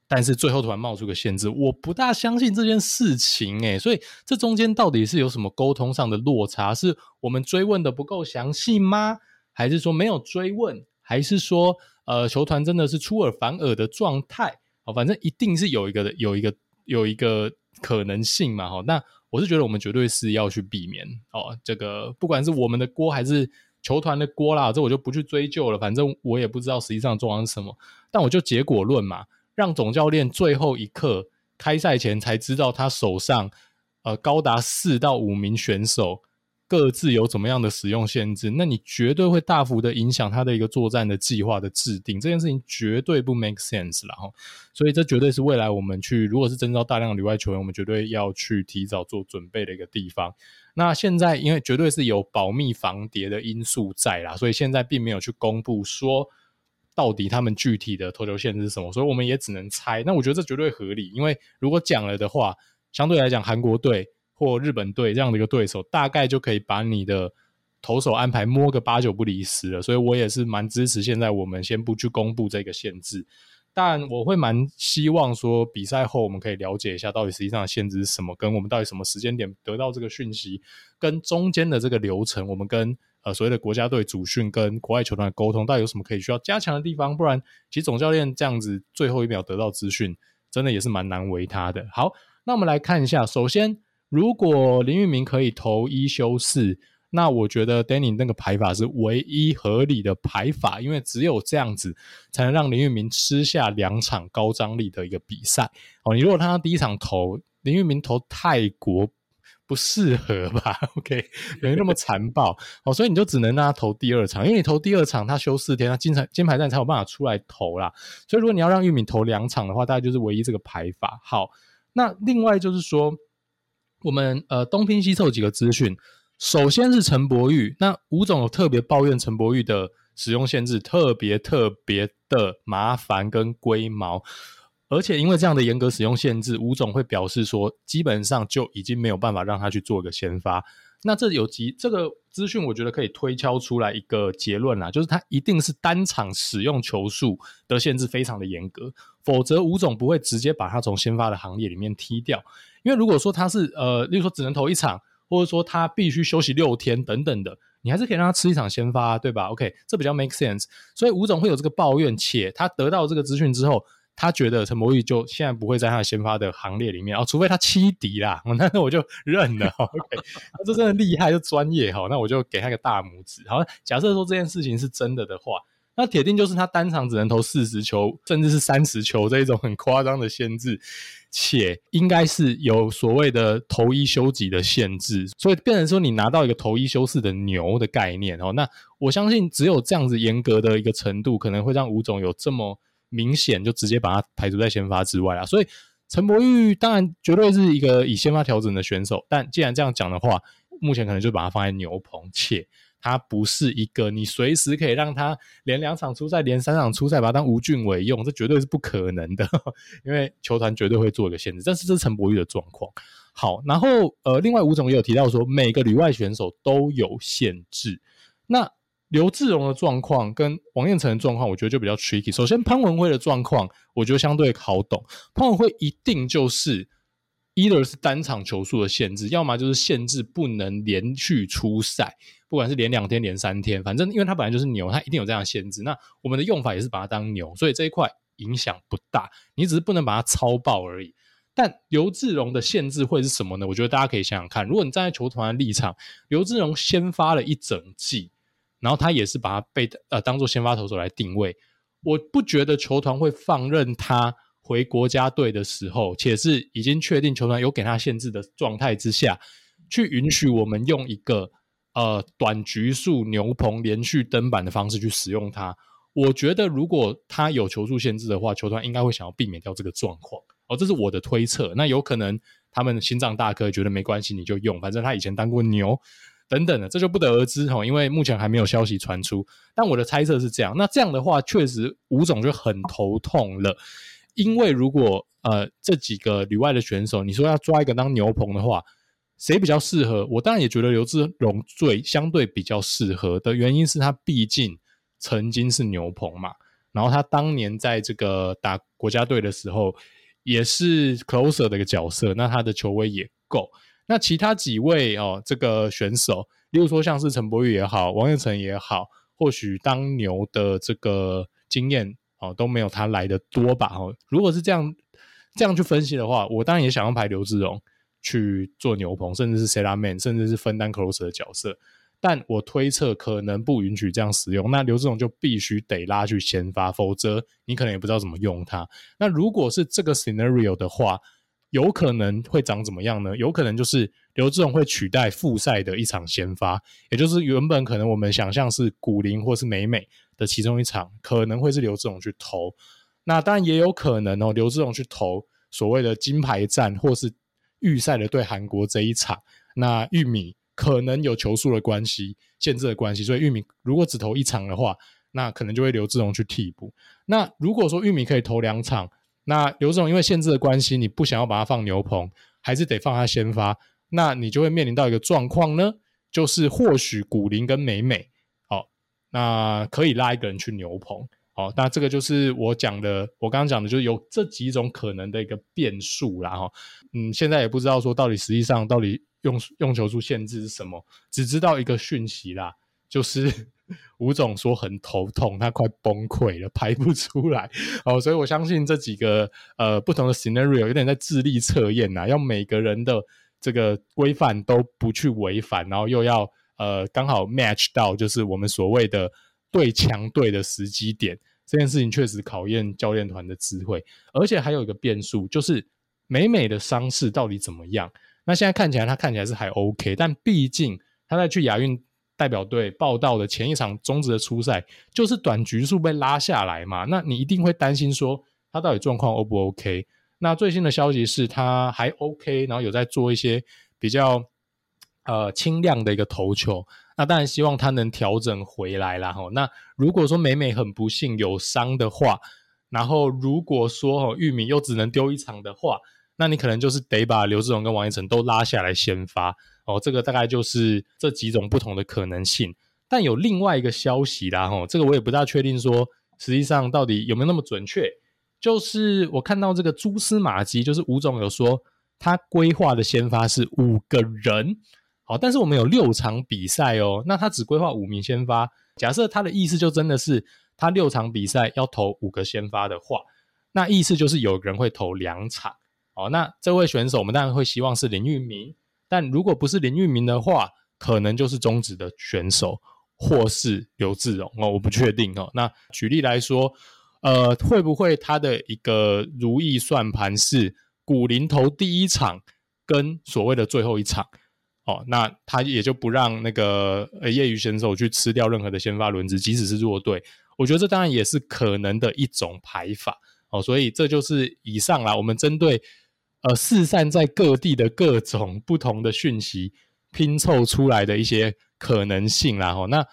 但是最后突然冒出个限制，我不大相信这件事情诶，所以这中间到底是有什么沟通上的落差？是我们追问的不够详细吗？还是说没有追问？还是说？呃，球团真的是出尔反尔的状态，好，反正一定是有一个有一个有一个可能性嘛，哈，那我是觉得我们绝对是要去避免哦，这个不管是我们的锅还是球团的锅啦，这我就不去追究了，反正我也不知道实际上状况是什么，但我就结果论嘛，让总教练最后一刻开赛前才知道他手上呃高达四到五名选手。各自有怎么样的使用限制，那你绝对会大幅的影响他的一个作战的计划的制定，这件事情绝对不 make sense 了哈。所以这绝对是未来我们去，如果是征召大量的旅外球员，我们绝对要去提早做准备的一个地方。那现在因为绝对是有保密防谍的因素在啦，所以现在并没有去公布说到底他们具体的投球限制是什么，所以我们也只能猜。那我觉得这绝对合理，因为如果讲了的话，相对来讲韩国队。或日本队这样的一个对手，大概就可以把你的投手安排摸个八九不离十了。所以我也是蛮支持现在我们先不去公布这个限制，但我会蛮希望说比赛后我们可以了解一下到底实际上限制是什么，跟我们到底什么时间点得到这个讯息，跟中间的这个流程，我们跟呃所谓的国家队主训跟国外球团的沟通，到底有什么可以需要加强的地方？不然，其实总教练这样子最后一秒得到资讯，真的也是蛮难为他的。好，那我们来看一下，首先。如果林玉明可以投一休四，那我觉得 Danny 那个排法是唯一合理的排法，因为只有这样子才能让林玉明吃下两场高张力的一个比赛。哦，你如果他第一场投林玉明投泰国不适合吧？OK，没那么残暴。哦，所以你就只能让他投第二场，因为你投第二场他休四天，他金牌金牌战才有办法出来投啦。所以如果你要让玉米投两场的话，大概就是唯一这个排法。好，那另外就是说。我们呃东拼西凑几个资讯，首先是陈柏宇，那吴总有特别抱怨陈柏宇的使用限制特别特别的麻烦跟龟毛，而且因为这样的严格使用限制，吴总会表示说，基本上就已经没有办法让他去做个先发。那这有几这个资讯，我觉得可以推敲出来一个结论啦，就是他一定是单场使用球数的限制非常的严格，否则吴总不会直接把他从先发的行列里面踢掉。因为如果说他是呃，例如说只能投一场，或者说他必须休息六天等等的，你还是可以让他吃一场先发，对吧？OK，这比较 make sense。所以吴总会有这个抱怨，且他得到这个资讯之后，他觉得陈柏宇就现在不会在他的先发的行列里面哦，除非他欺敌啦，那我就认了。OK，他这真的厉害，就专业哈，那我就给他个大拇指。好，假设说这件事情是真的的话。那铁定就是他单场只能投四十球，甚至是三十球这一种很夸张的限制，且应该是有所谓的投一休几的限制，所以变成说你拿到一个投一休四的牛的概念哦。那我相信只有这样子严格的一个程度，可能会让吴总有这么明显就直接把他排除在先发之外啊。所以陈柏宇当然绝对是一个以先发调整的选手，但既然这样讲的话，目前可能就把他放在牛棚，且。他不是一个你随时可以让他连两场出赛、连三场出赛，把他当吴俊伟用，这绝对是不可能的，因为球团绝对会做一个限制。但是这是陈柏宇的状况。好，然后呃，另外吴总也有提到说，每个旅外选手都有限制。那刘志荣的状况跟王彦辰的状况，我觉得就比较 tricky。首先潘文辉的状况，我觉得相对好懂。潘文辉一定就是 either 是单场球数的限制，要么就是限制不能连续出赛。不管是连两天连三天，反正因为他本来就是牛，他一定有这样的限制。那我们的用法也是把它当牛，所以这一块影响不大。你只是不能把它超爆而已。但刘志荣的限制会是什么呢？我觉得大家可以想想看。如果你站在球团的立场，刘志荣先发了一整季，然后他也是把他被呃当做先发投手来定位，我不觉得球团会放任他回国家队的时候，且是已经确定球团有给他限制的状态之下，去允许我们用一个。呃，短局数牛棚连续登板的方式去使用它，我觉得如果他有球数限制的话，球团应该会想要避免掉这个状况。哦，这是我的推测。那有可能他们心脏大哥觉得没关系，你就用，反正他以前当过牛等等的，这就不得而知哈。因为目前还没有消息传出，但我的猜测是这样。那这样的话，确实吴总就很头痛了，因为如果呃这几个旅外的选手，你说要抓一个当牛棚的话。谁比较适合？我当然也觉得刘志荣最相对比较适合的原因是他毕竟曾经是牛棚嘛，然后他当年在这个打国家队的时候也是 closer 的一个角色，那他的球威也够。那其他几位哦，这个选手，例如说像是陈柏宇也好，王彦辰也好，或许当牛的这个经验哦都没有他来的多吧？哦，如果是这样这样去分析的话，我当然也想要排刘志荣。去做牛棚，甚至是 set up man，甚至是分担 closer 的角色，但我推测可能不允许这样使用。那刘志荣就必须得拉去先发，否则你可能也不知道怎么用他。那如果是这个 scenario 的话，有可能会长怎么样呢？有可能就是刘志荣会取代复赛的一场先发，也就是原本可能我们想象是古林或是美美的其中一场，可能会是刘志荣去投。那当然也有可能哦，刘志荣去投所谓的金牌战，或是。预赛的对韩国这一场，那玉米可能有球数的关系、限制的关系，所以玉米如果只投一场的话，那可能就会刘志荣去替补。那如果说玉米可以投两场，那刘志荣因为限制的关系，你不想要把它放牛棚，还是得放他先发，那你就会面临到一个状况呢，就是或许古林跟美美，好、那可以拉一个人去牛棚。好，那这个就是我讲的，我刚刚讲的，就是有这几种可能的一个变数啦哈。嗯，现在也不知道说到底实际上到底用用球数限制是什么，只知道一个讯息啦，就是吴总说很头痛，他快崩溃了，排不出来。哦，所以我相信这几个呃不同的 scenario 有点在智力测验呐，要每个人的这个规范都不去违反，然后又要呃刚好 match 到就是我们所谓的对强队的时机点。这件事情确实考验教练团的智慧，而且还有一个变数，就是美美的伤势到底怎么样？那现在看起来，他看起来是还 OK，但毕竟他在去亚运代表队报道的前一场中职的出赛，就是短局数被拉下来嘛，那你一定会担心说他到底状况 O 不 OK？那最新的消息是他还 OK，然后有在做一些比较呃轻量的一个投球。那当然希望他能调整回来啦。哈。那如果说美美很不幸有伤的话，然后如果说玉米又只能丢一场的话，那你可能就是得把刘志荣跟王彦辰都拉下来先发哦。这个大概就是这几种不同的可能性。但有另外一个消息啦，哈，这个我也不大确定说实际上到底有没有那么准确。就是我看到这个蛛丝马迹，就是吴总有说他规划的先发是五个人。好，但是我们有六场比赛哦，那他只规划五名先发。假设他的意思就真的是他六场比赛要投五个先发的话，那意思就是有人会投两场。哦，那这位选手我们当然会希望是林玉明，但如果不是林玉明的话，可能就是中职的选手或是刘志荣哦，我不确定哦。那举例来说，呃，会不会他的一个如意算盘是古林头第一场跟所谓的最后一场？哦，那他也就不让那个呃业余选手去吃掉任何的先发轮子，即使是弱队。我觉得这当然也是可能的一种排法。哦，所以这就是以上啦，我们针对呃四散在各地的各种不同的讯息拼凑出来的一些可能性啦。哦，那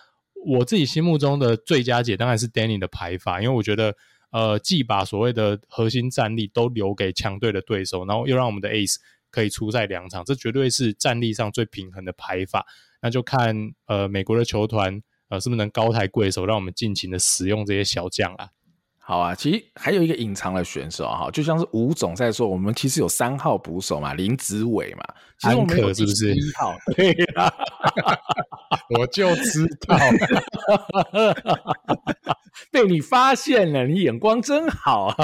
我自己心目中的最佳解当然是 Danny 的排法，因为我觉得呃既把所谓的核心战力都留给强队的对手，然后又让我们的 Ace。可以出赛两场，这绝对是战力上最平衡的排法。那就看呃美国的球团呃是不是能高抬贵手，让我们尽情的使用这些小将啊。好啊，其实还有一个隐藏的选手哈，就像是吴总在说，我们其实有三号捕手嘛，林子伟嘛，其实我们有是不是一号？对啊，我就知道。被你发现了，你眼光真好。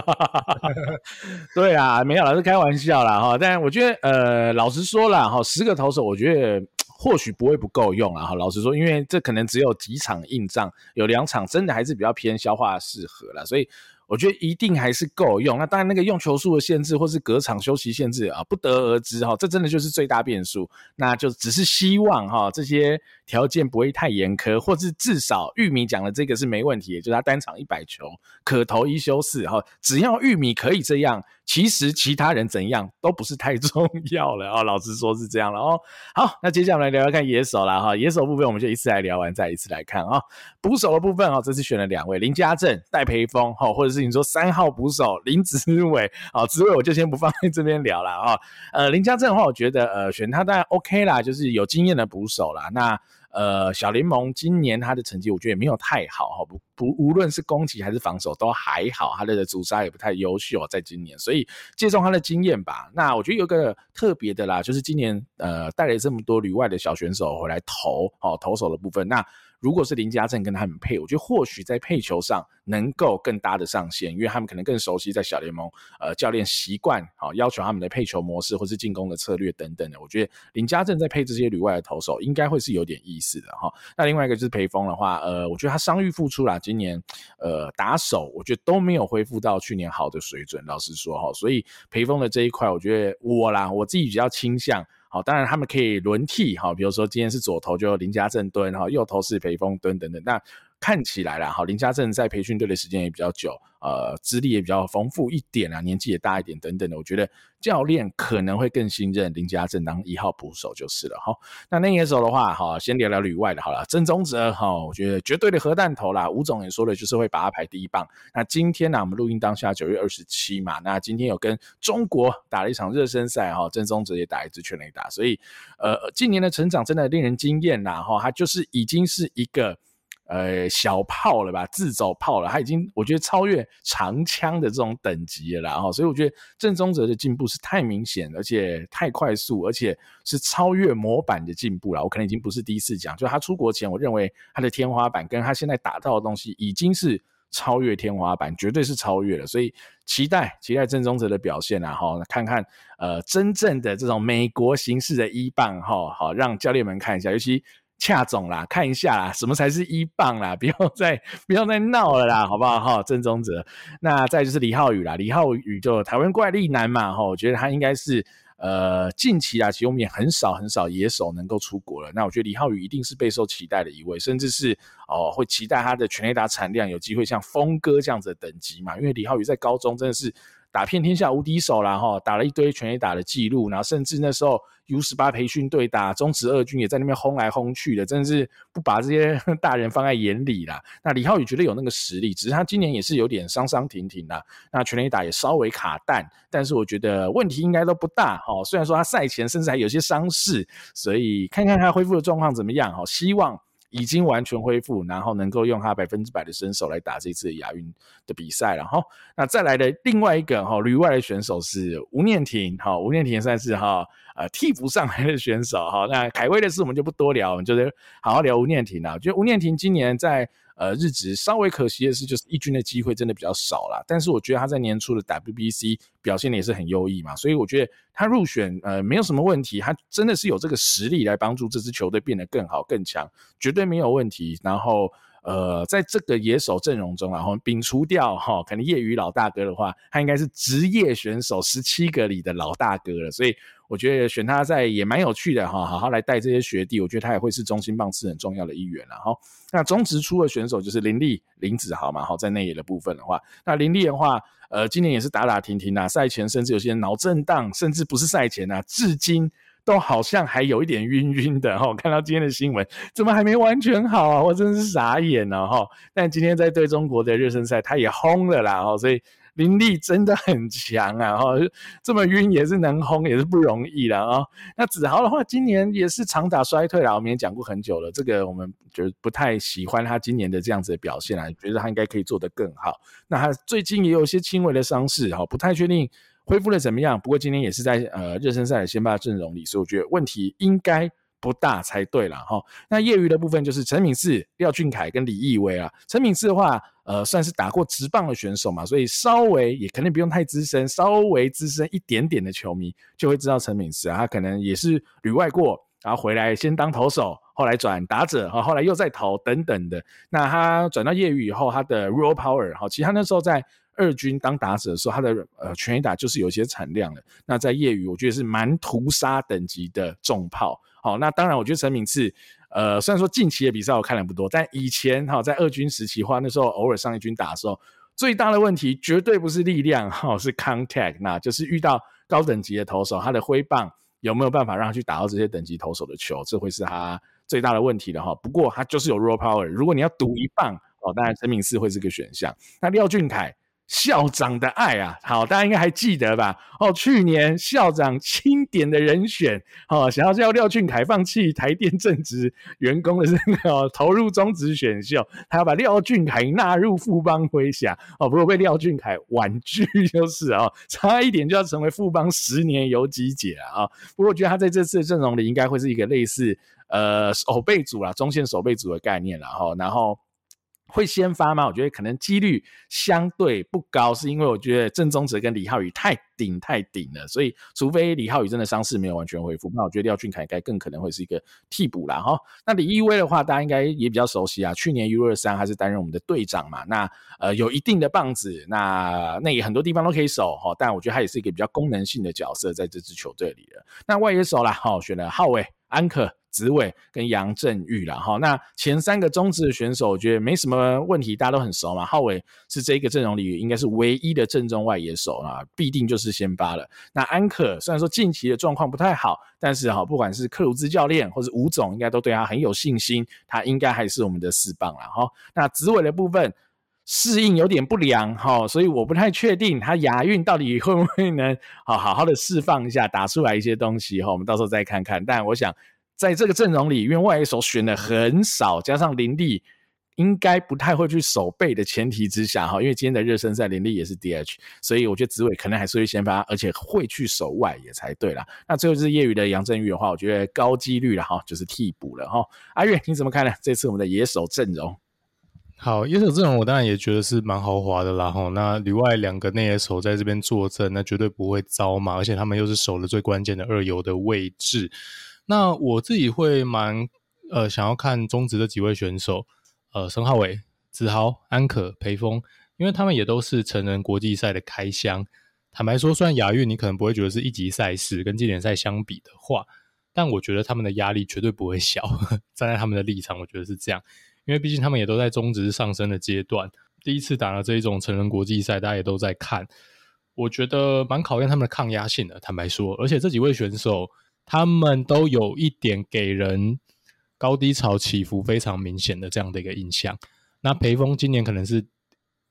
对啊，没有啦，是开玩笑啦哈。但我觉得，呃，老实说啦哈，十个投手，我觉得或许不会不够用啊哈。老实说，因为这可能只有几场硬仗，有两场真的还是比较偏消化适合了，所以。我觉得一定还是够用，那当然那个用球数的限制或是隔场休息限制啊，不得而知哈，这真的就是最大变数。那就只是希望哈，这些条件不会太严苛，或是至少玉米讲的这个是没问题，就是他单场一百球可投一休四哈，只要玉米可以这样。其实其他人怎样都不是太重要了啊，老实说是这样了哦。好，那接下来聊聊看野手啦哈，野手部分我们就一次来聊完，再一次来看啊。捕手的部分啊，这次选了两位林家正、戴培峰哈，或者是你说三号捕手 林子伟啊，子伟我就先不放在这边聊了啊。呃，林家正的话，我觉得呃选他当然 OK 啦，就是有经验的捕手啦。那呃，小联盟今年他的成绩我觉得也没有太好哈，不不，无论是攻击还是防守都还好，他的阻杀也不太优秀，在今年，所以借重他的经验吧。那我觉得有个特别的啦，就是今年呃带来这么多旅外的小选手回来投哦，投手的部分那。如果是林家正跟他们配，我觉得或许在配球上能够更搭得上线，因为他们可能更熟悉在小联盟，呃，教练习惯好要求他们的配球模式或是进攻的策略等等的。我觉得林家正在配这些旅外的投手，应该会是有点意思的哈。那另外一个就是培峰的话，呃，我觉得他伤愈复出啦，今年呃打手我觉得都没有恢复到去年好的水准，老实说哈。所以培峰的这一块，我觉得我啦，我自己比较倾向。好，当然他们可以轮替，哈，比如说今天是左头就林家正蹲，哈，右头是裴峰蹲等等，那看起来啦，哈，林家正在培训队的时间也比较久。呃，资历也比较丰富一点啊，年纪也大一点，等等的，我觉得教练可能会更信任林家正当一号捕手就是了哈。那内野手的话，哈，先聊聊旅外的好了。郑宗哲哈，我觉得绝对的核弹头啦。吴总也说了，就是会把他排第一棒。那今天呢，我们录音当下九月二十七嘛，那今天有跟中国打了一场热身赛哈，郑宗哲也打一支全垒打，所以呃，近年的成长真的令人惊艳啦哈，他就是已经是一个。呃，小炮了吧，自走炮了，他已经我觉得超越长枪的这种等级了啦，哈，所以我觉得郑宗哲的进步是太明显，而且太快速，而且是超越模板的进步了。我可能已经不是第一次讲，就他出国前，我认为他的天花板跟他现在打到的东西已经是超越天花板，绝对是超越了。所以期待期待郑宗哲的表现啊，哈，看看呃真正的这种美国形式的一棒，哈，好让教练们看一下，尤其。恰总啦，看一下啦，什么才是一棒啦？不要再不要再闹了啦，好不好？哈，郑宗哲，那再就是李浩宇啦，李浩宇就台湾怪力男嘛，哈，我觉得他应该是呃近期啊，其实我们也很少很少野手能够出国了，那我觉得李浩宇一定是备受期待的一位，甚至是哦会期待他的全垒打产量有机会像峰哥这样子的等级嘛，因为李浩宇在高中真的是。打遍天下无敌手啦哈，打了一堆全垒打的记录，然后甚至那时候 U 十八培训队打中职二军也在那边轰来轰去的，真的是不把这些 大人放在眼里啦。那李浩宇绝对有那个实力，只是他今年也是有点伤伤停停啦。那全垒打也稍微卡弹，但是我觉得问题应该都不大哈。虽然说他赛前甚至还有些伤势，所以看看他恢复的状况怎么样哈，希望。已经完全恢复，然后能够用他百分之百的身手来打这次亚运的比赛，了哈那再来的另外一个哈旅外的选手是吴念婷哈，吴念婷算是哈呃替补上来的选手哈。那凯威的事我们就不多聊，我们就是好好聊吴念婷啊。我觉得吴念婷今年在呃日职稍微可惜的是，就是一军的机会真的比较少啦。但是我觉得他在年初的 WBC 表现的也是很优异嘛，所以我觉得他入选呃没有什么问题，他真的是有这个实力来帮助这支球队变得更好更强，绝对没有问题。然后。呃，在这个野手阵容中，然后摒除掉哈，可能业余老大哥的话，他应该是职业选手十七个里的老大哥了。所以我觉得选他在也蛮有趣的哈，好好来带这些学弟，我觉得他也会是中心棒次很重要的一员了哈。那中职出的选手就是林立、林子豪嘛，好，在内野的部分的话，那林立的话，呃，今年也是打打停停啊，赛前甚至有些脑震荡，甚至不是赛前啊，至今。都好像还有一点晕晕的哈，看到今天的新闻，怎么还没完全好啊？我真是傻眼了哈！但今天在对中国的热身赛，他也轰了啦哈，所以林立真的很强啊哈，这么晕也是能轰，也是不容易的啊。那子豪的话，今年也是长打衰退了，我们也讲过很久了，这个我们觉得不太喜欢他今年的这样子的表现啊，觉得他应该可以做得更好。那他最近也有一些轻微的伤势哈，不太确定。恢复的怎么样？不过今天也是在呃热身赛的先发阵容里，所以我觉得问题应该不大才对了哈。那业余的部分就是陈敏嗣、廖俊凯跟李义威啊。陈敏嗣的话，呃，算是打过职棒的选手嘛，所以稍微也可能不用太资深，稍微资深一点点的球迷就会知道陈敏嗣啊，他可能也是旅外过，然后回来先当投手，后来转打者，哈，后来又再投等等的。那他转到业余以后，他的 raw power 哈，其实他那时候在。二军当打者的时候，他的呃全垒打就是有些产量的。那在业余，我觉得是蛮屠杀等级的重炮。好，那当然，我觉得陈敏次，呃，虽然说近期的比赛我看了不多，但以前哈在二军时期话，那时候偶尔上一军打的时候，最大的问题绝对不是力量哈，是 contact，那就是遇到高等级的投手，他的挥棒有没有办法让他去打到这些等级投手的球，这会是他最大的问题的哈。不过他就是有 raw power，如果你要赌一棒哦，当然陈敏次会是个选项。那廖俊凯。校长的爱啊，好，大家应该还记得吧？哦，去年校长钦点的人选，哦，想要叫廖俊凯放弃台电正职员工的这个、哦、投入中职选秀，他要把廖俊凯纳入富邦麾下，哦，不过被廖俊凯婉拒，就是哦，差一点就要成为富邦十年游击姐啊、哦！不过我觉得他在这次的阵容里应该会是一个类似呃守备组啦，中线守备组的概念啦。哈，然后。会先发吗？我觉得可能几率相对不高，是因为我觉得郑宗哲跟李浩宇太顶太顶了，所以除非李浩宇真的伤势没有完全恢复，那我觉得廖俊凯应该更可能会是一个替补啦哈。那李义威的话，大家应该也比较熟悉啊，去年 U 二三还是担任我们的队长嘛，那呃有一定的棒子，那那也很多地方都可以守哈，但我觉得他也是一个比较功能性的角色在这支球队里了。那外野手啦，哈，选了浩伟、安可。子伟跟杨振玉啦，哈，那前三个中职的选手，我觉得没什么问题，大家都很熟嘛。浩伟是这个阵容里应该是唯一的正中外野手啊，必定就是先发了。那安可虽然说近期的状况不太好，但是哈，不管是克鲁兹教练或者吴总，应该都对他很有信心，他应该还是我们的四棒了哈。那子伟的部分适应有点不良哈，所以我不太确定他牙运到底会不会能好好好的释放一下，打出来一些东西哈，我们到时候再看看。但我想。在这个阵容里，因为外野手选的很少，加上林立应该不太会去守备的前提之下，哈，因为今天的热身赛林立也是 DH，所以我觉得紫伟可能还是会先发，而且会去守外野才对啦。那最后是业余的杨振宇的话，我觉得高几率了哈，就是替补了哈。阿月你怎么看呢？这次我们的野手阵容，好，野手阵容我当然也觉得是蛮豪华的啦哈。那里外两个内野手在这边坐镇，那绝对不会糟嘛，而且他们又是守了最关键的二游的位置。那我自己会蛮呃想要看中职的几位选手，呃，申浩伟、子豪、安可、裴峰，因为他们也都是成人国际赛的开箱。坦白说，虽然亚运你可能不会觉得是一级赛事，跟经典赛相比的话，但我觉得他们的压力绝对不会小。站在他们的立场，我觉得是这样，因为毕竟他们也都在中职上升的阶段，第一次打了这一种成人国际赛，大家也都在看，我觉得蛮考验他们的抗压性的。坦白说，而且这几位选手。他们都有一点给人高低潮起伏非常明显的这样的一个印象。那裴峰今年可能是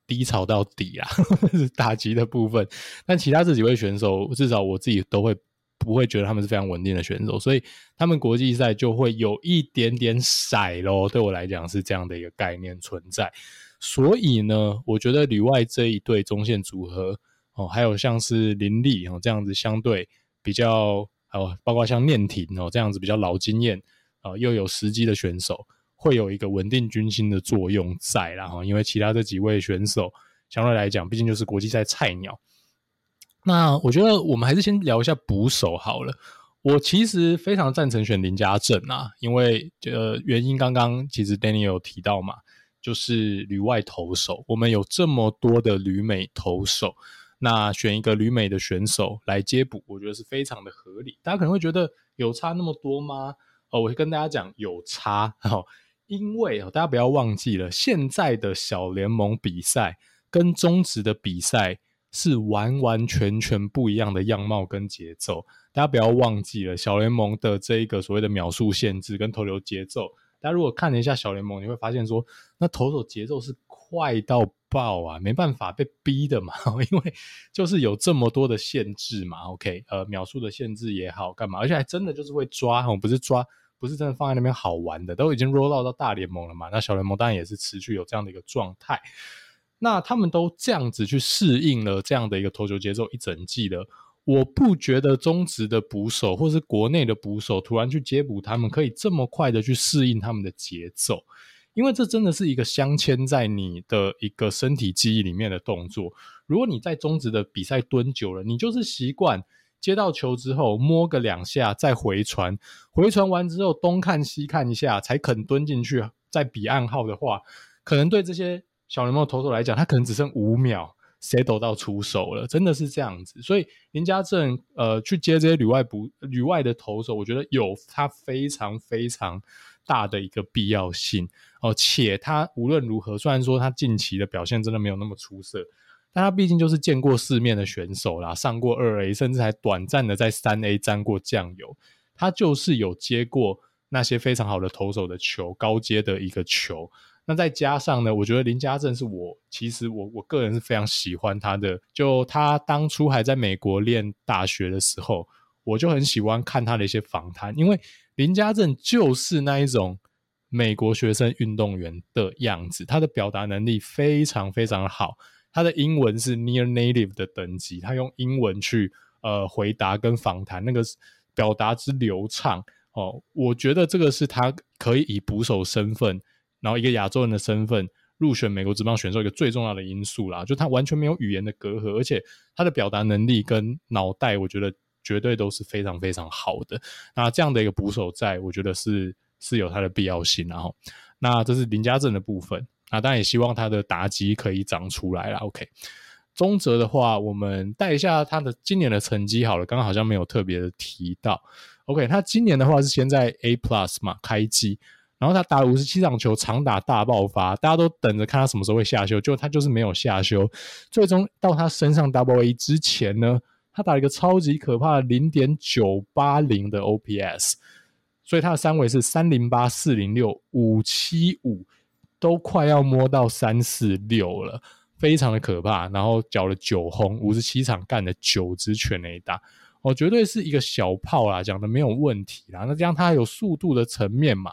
低潮到底啦，是打击的部分。但其他这几位选手，至少我自己都会不会觉得他们是非常稳定的选手，所以他们国际赛就会有一点点骰咯。对我来讲是这样的一个概念存在。所以呢，我觉得旅外这一对中线组合哦，还有像是林立哦这样子相对比较。哦，包括像念婷哦这样子比较老经验啊、又有时机的选手，会有一个稳定军心的作用在啦。哈，因为其他这几位选手相对来讲，毕竟就是国际赛菜鸟。那我觉得我们还是先聊一下捕手好了。我其实非常赞成选林家正啊，因为呃原因刚刚其实 Danny 有提到嘛，就是旅外投手，我们有这么多的旅美投手，那选一个旅美的选手来接补，我觉得是非常的合理。大家可能会觉得有差那么多吗？哦，我会跟大家讲有差哦，因为哦大家不要忘记了，现在的小联盟比赛跟中职的比赛。是完完全全不一样的样貌跟节奏，大家不要忘记了小联盟的这一个所谓的秒数限制跟投球节奏。大家如果看了一下小联盟，你会发现说，那投手节奏是快到爆啊，没办法被逼的嘛，因为就是有这么多的限制嘛。OK，呃，秒数的限制也好，干嘛？而且还真的就是会抓，不是抓，不是真的放在那边好玩的，都已经 roll out 到大联盟了嘛。那小联盟当然也是持续有这样的一个状态。那他们都这样子去适应了这样的一个投球节奏一整季了，我不觉得中职的捕手或是国内的捕手突然去接捕他们，可以这么快的去适应他们的节奏，因为这真的是一个镶嵌在你的一个身体记忆里面的动作。如果你在中职的比赛蹲久了，你就是习惯接到球之后摸个两下再回传，回传完之后东看西看一下才肯蹲进去再比暗号的话，可能对这些。小联盟投手来讲，他可能只剩五秒，settle 到出手了，真的是这样子。所以林家正呃去接这些旅外捕旅外的投手，我觉得有他非常非常大的一个必要性哦、且他无论如何，虽然说他近期的表现真的没有那么出色，但他毕竟就是见过世面的选手啦，上过二 A，甚至还短暂的在三 A 沾过酱油。他就是有接过那些非常好的投手的球，高阶的一个球。那再加上呢，我觉得林家正是我其实我我个人是非常喜欢他的。就他当初还在美国念大学的时候，我就很喜欢看他的一些访谈，因为林家正就是那一种美国学生运动员的样子，他的表达能力非常非常好，他的英文是 near native 的等级，他用英文去呃回答跟访谈，那个表达之流畅哦，我觉得这个是他可以以捕手身份。然后一个亚洲人的身份入选美国职棒选手一个最重要的因素啦，就他完全没有语言的隔阂，而且他的表达能力跟脑袋，我觉得绝对都是非常非常好的。那这样的一个捕手在，我觉得是是有它的必要性。然后，那这是林家正的部分。那当然也希望他的打击可以长出来啦。OK，宗泽的话，我们带一下他的今年的成绩好了，刚刚好像没有特别的提到。OK，他今年的话是先在 A Plus 嘛开机。然后他打了五十七场球，长打大爆发，大家都等着看他什么时候会下修，就他就是没有下修。最终到他身上 Double A 之前呢，他打了一个超级可怕的零点九八零的 OPS，所以他的三围是三零八、四零六、五七五，都快要摸到三四六了，非常的可怕。然后缴了九轰，五十七场干了九支全垒打，哦，绝对是一个小炮啦，讲的没有问题啦。那这样他有速度的层面嘛？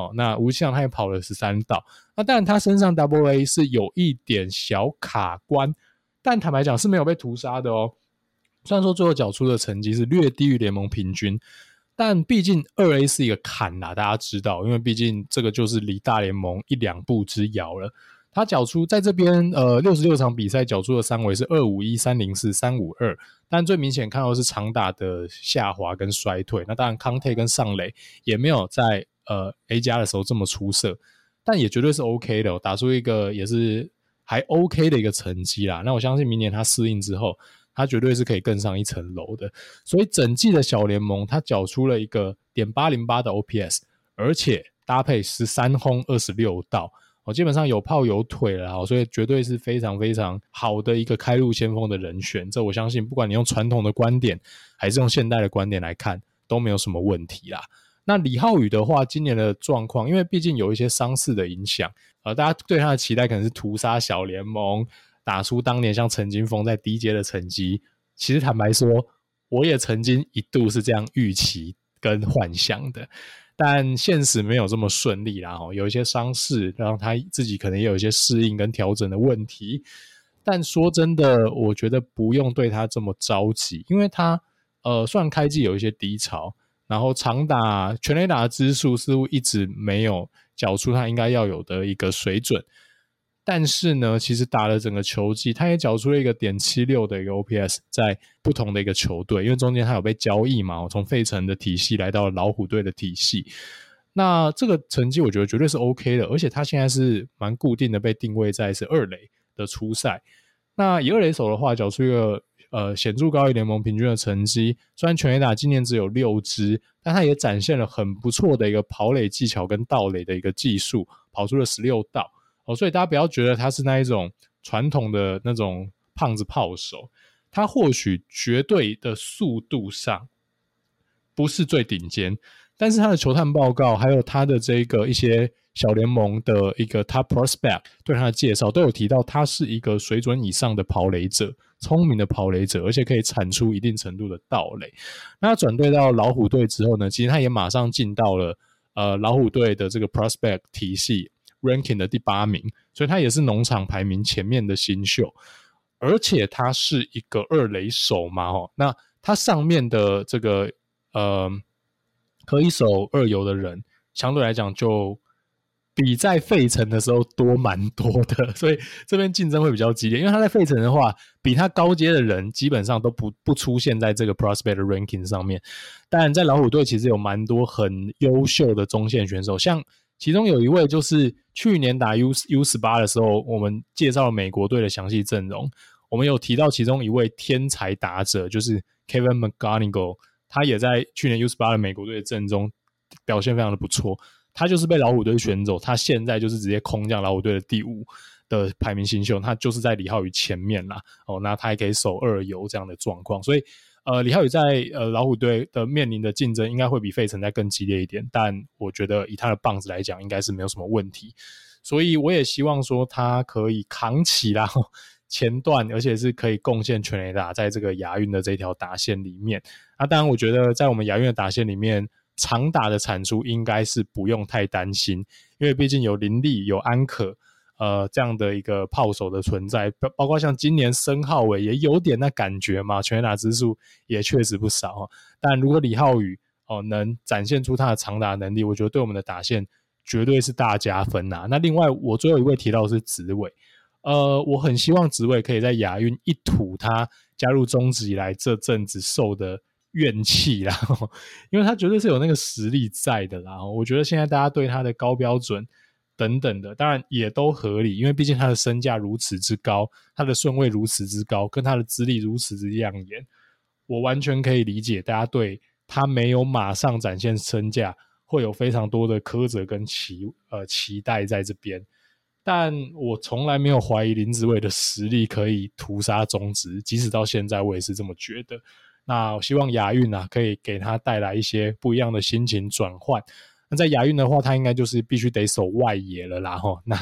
哦，那吴相他也跑了十三道，那当然他身上 Double A 是有一点小卡关，但坦白讲是没有被屠杀的哦。虽然说最后缴出的成绩是略低于联盟平均，但毕竟二 A 是一个坎啦，大家知道，因为毕竟这个就是离大联盟一两步之遥了。他缴出在这边呃六十六场比赛缴出的三围是二五一、三零四、三五二，但最明显看到是长打的下滑跟衰退。那当然康泰跟上垒也没有在。呃，A 加的时候这么出色，但也绝对是 OK 的，打出一个也是还 OK 的一个成绩啦。那我相信明年他适应之后，他绝对是可以更上一层楼的。所以整季的小联盟，他缴出了一个点八零八的 OPS，而且搭配十三轰二十六盗，哦，基本上有炮有腿了，所以绝对是非常非常好的一个开路先锋的人选。这我相信，不管你用传统的观点，还是用现代的观点来看，都没有什么问题啦。那李浩宇的话，今年的状况，因为毕竟有一些伤势的影响，呃，大家对他的期待可能是屠杀小联盟，打出当年像陈金峰在低阶的成绩。其实坦白说，我也曾经一度是这样预期跟幻想的，但现实没有这么顺利啦。哦，有一些伤势，让他自己可能也有一些适应跟调整的问题。但说真的，我觉得不用对他这么着急，因为他。呃，虽然开季有一些低潮，然后长打全垒打的支数似乎一直没有缴出他应该要有的一个水准，但是呢，其实打了整个球季，他也缴出了一个点七六的一个 OPS，在不同的一个球队，因为中间他有被交易嘛，我从费城的体系来到了老虎队的体系。那这个成绩我觉得绝对是 OK 的，而且他现在是蛮固定的被定位在是二垒的初赛。那以二垒手的话，缴出一个呃显著高于联盟平均的成绩。虽然全垒打今年只有六支，但他也展现了很不错的一个跑垒技巧跟盗垒的一个技术，跑出了十六道哦。所以大家不要觉得他是那一种传统的那种胖子炮手，他或许绝对的速度上不是最顶尖。但是他的球探报告，还有他的这个一些小联盟的一个 top prospect 对他的介绍，都有提到他是一个水准以上的跑垒者，聪明的跑垒者，而且可以产出一定程度的盗垒。那他转队到老虎队之后呢，其实他也马上进到了呃老虎队的这个 prospect 体系 ranking 的第八名，所以他也是农场排名前面的新秀，而且他是一个二垒手嘛，哦，那他上面的这个呃。可以守二游的人，相对来讲就比在费城的时候多蛮多的，所以这边竞争会比较激烈。因为他在费城的话，比他高阶的人基本上都不不出现在这个 prospect ranking 上面。但在老虎队其实有蛮多很优秀的中线选手，像其中有一位就是去年打 U U 十八的时候，我们介绍了美国队的详细阵容，我们有提到其中一位天才打者，就是 Kevin McGonigle。他也在去年 U18 的美国队的阵中表现非常的不错，他就是被老虎队选走，他现在就是直接空降老虎队的第五的排名新秀，他就是在李浩宇前面啦。哦，那他还可以守二游这样的状况，所以呃，李浩宇在呃老虎队的面临的竞争应该会比费城再更激烈一点，但我觉得以他的棒子来讲，应该是没有什么问题，所以我也希望说他可以扛起啦。前段，而且是可以贡献全垒打，在这个亚运的这条打线里面。那当然，我觉得在我们亚运的打线里面，长打的产出应该是不用太担心，因为毕竟有林立、有安可，呃，这样的一个炮手的存在，包包括像今年申浩伟也有点那感觉嘛，全垒打支数也确实不少。但如果李浩宇哦、能展现出他的长打能力，我觉得对我们的打线绝对是大加分呐。那另外，我最后一位提到是紫伟。呃，我很希望紫伟可以在亚运一吐他加入中职以来这阵子受的怨气啦，因为他绝对是有那个实力在的啦。我觉得现在大家对他的高标准等等的，当然也都合理，因为毕竟他的身价如此之高，他的顺位如此之高，跟他的资历如此之亮眼，我完全可以理解大家对他没有马上展现身价会有非常多的苛责跟期呃期待在这边。但我从来没有怀疑林子伟的实力可以屠杀中职，即使到现在我也是这么觉得。那我希望亚运啊，可以给他带来一些不一样的心情转换。那在亚运的话，他应该就是必须得守外野了啦吼。那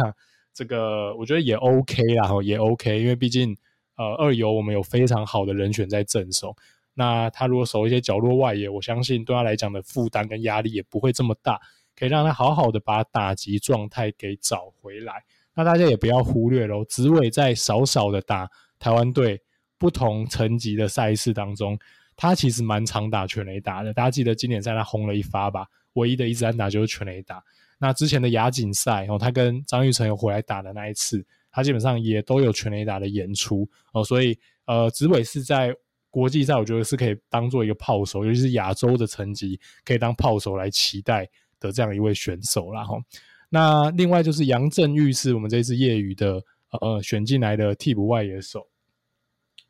这个我觉得也 OK 啦吼，也 OK，因为毕竟呃二游我们有非常好的人选在镇守。那他如果守一些角落外野，我相信对他来讲的负担跟压力也不会这么大。可以让他好好的把打击状态给找回来。那大家也不要忽略喽，紫伟在少少的打台湾队不同层级的赛事当中，他其实蛮常打全垒打的。大家记得经典赛他轰了一发吧？唯一的一支安打就是全垒打。那之前的亚锦赛哦，他跟张玉成有回来打的那一次，他基本上也都有全垒打的演出哦。所以呃，子伟是在国际赛，我觉得是可以当做一个炮手，尤其是亚洲的层级，可以当炮手来期待的这样一位选手啦，吼，那另外就是杨振玉是我们这次业余的呃选进来的替补外野手。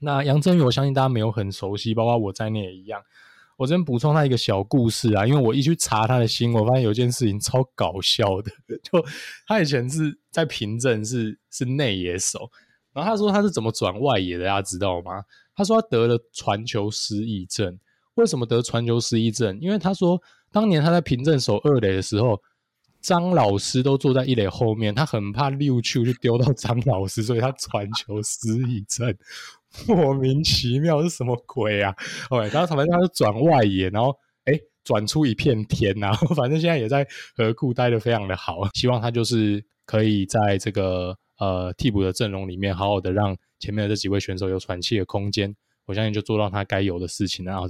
那杨振宇，我相信大家没有很熟悉，包括我在内也一样。我这边补充他一个小故事啊，因为我一去查他的新闻，我发现有件事情超搞笑的，就他以前是在平镇是是内野手，然后他说他是怎么转外野的，大家知道吗？他说他得了传球失忆症。为什么得传球失忆症？因为他说。当年他在平镇守二垒的时候，张老师都坐在一垒后面，他很怕溜球就丢到张老师，所以他传球失忆症，莫名其妙是什么鬼啊？OK，然后反正他就转外野，然后诶转出一片天呐、啊，反正现在也在河库待的非常的好，希望他就是可以在这个呃替补的阵容里面，好好的让前面的这几位选手有喘气的空间，我相信就做到他该有的事情，然后。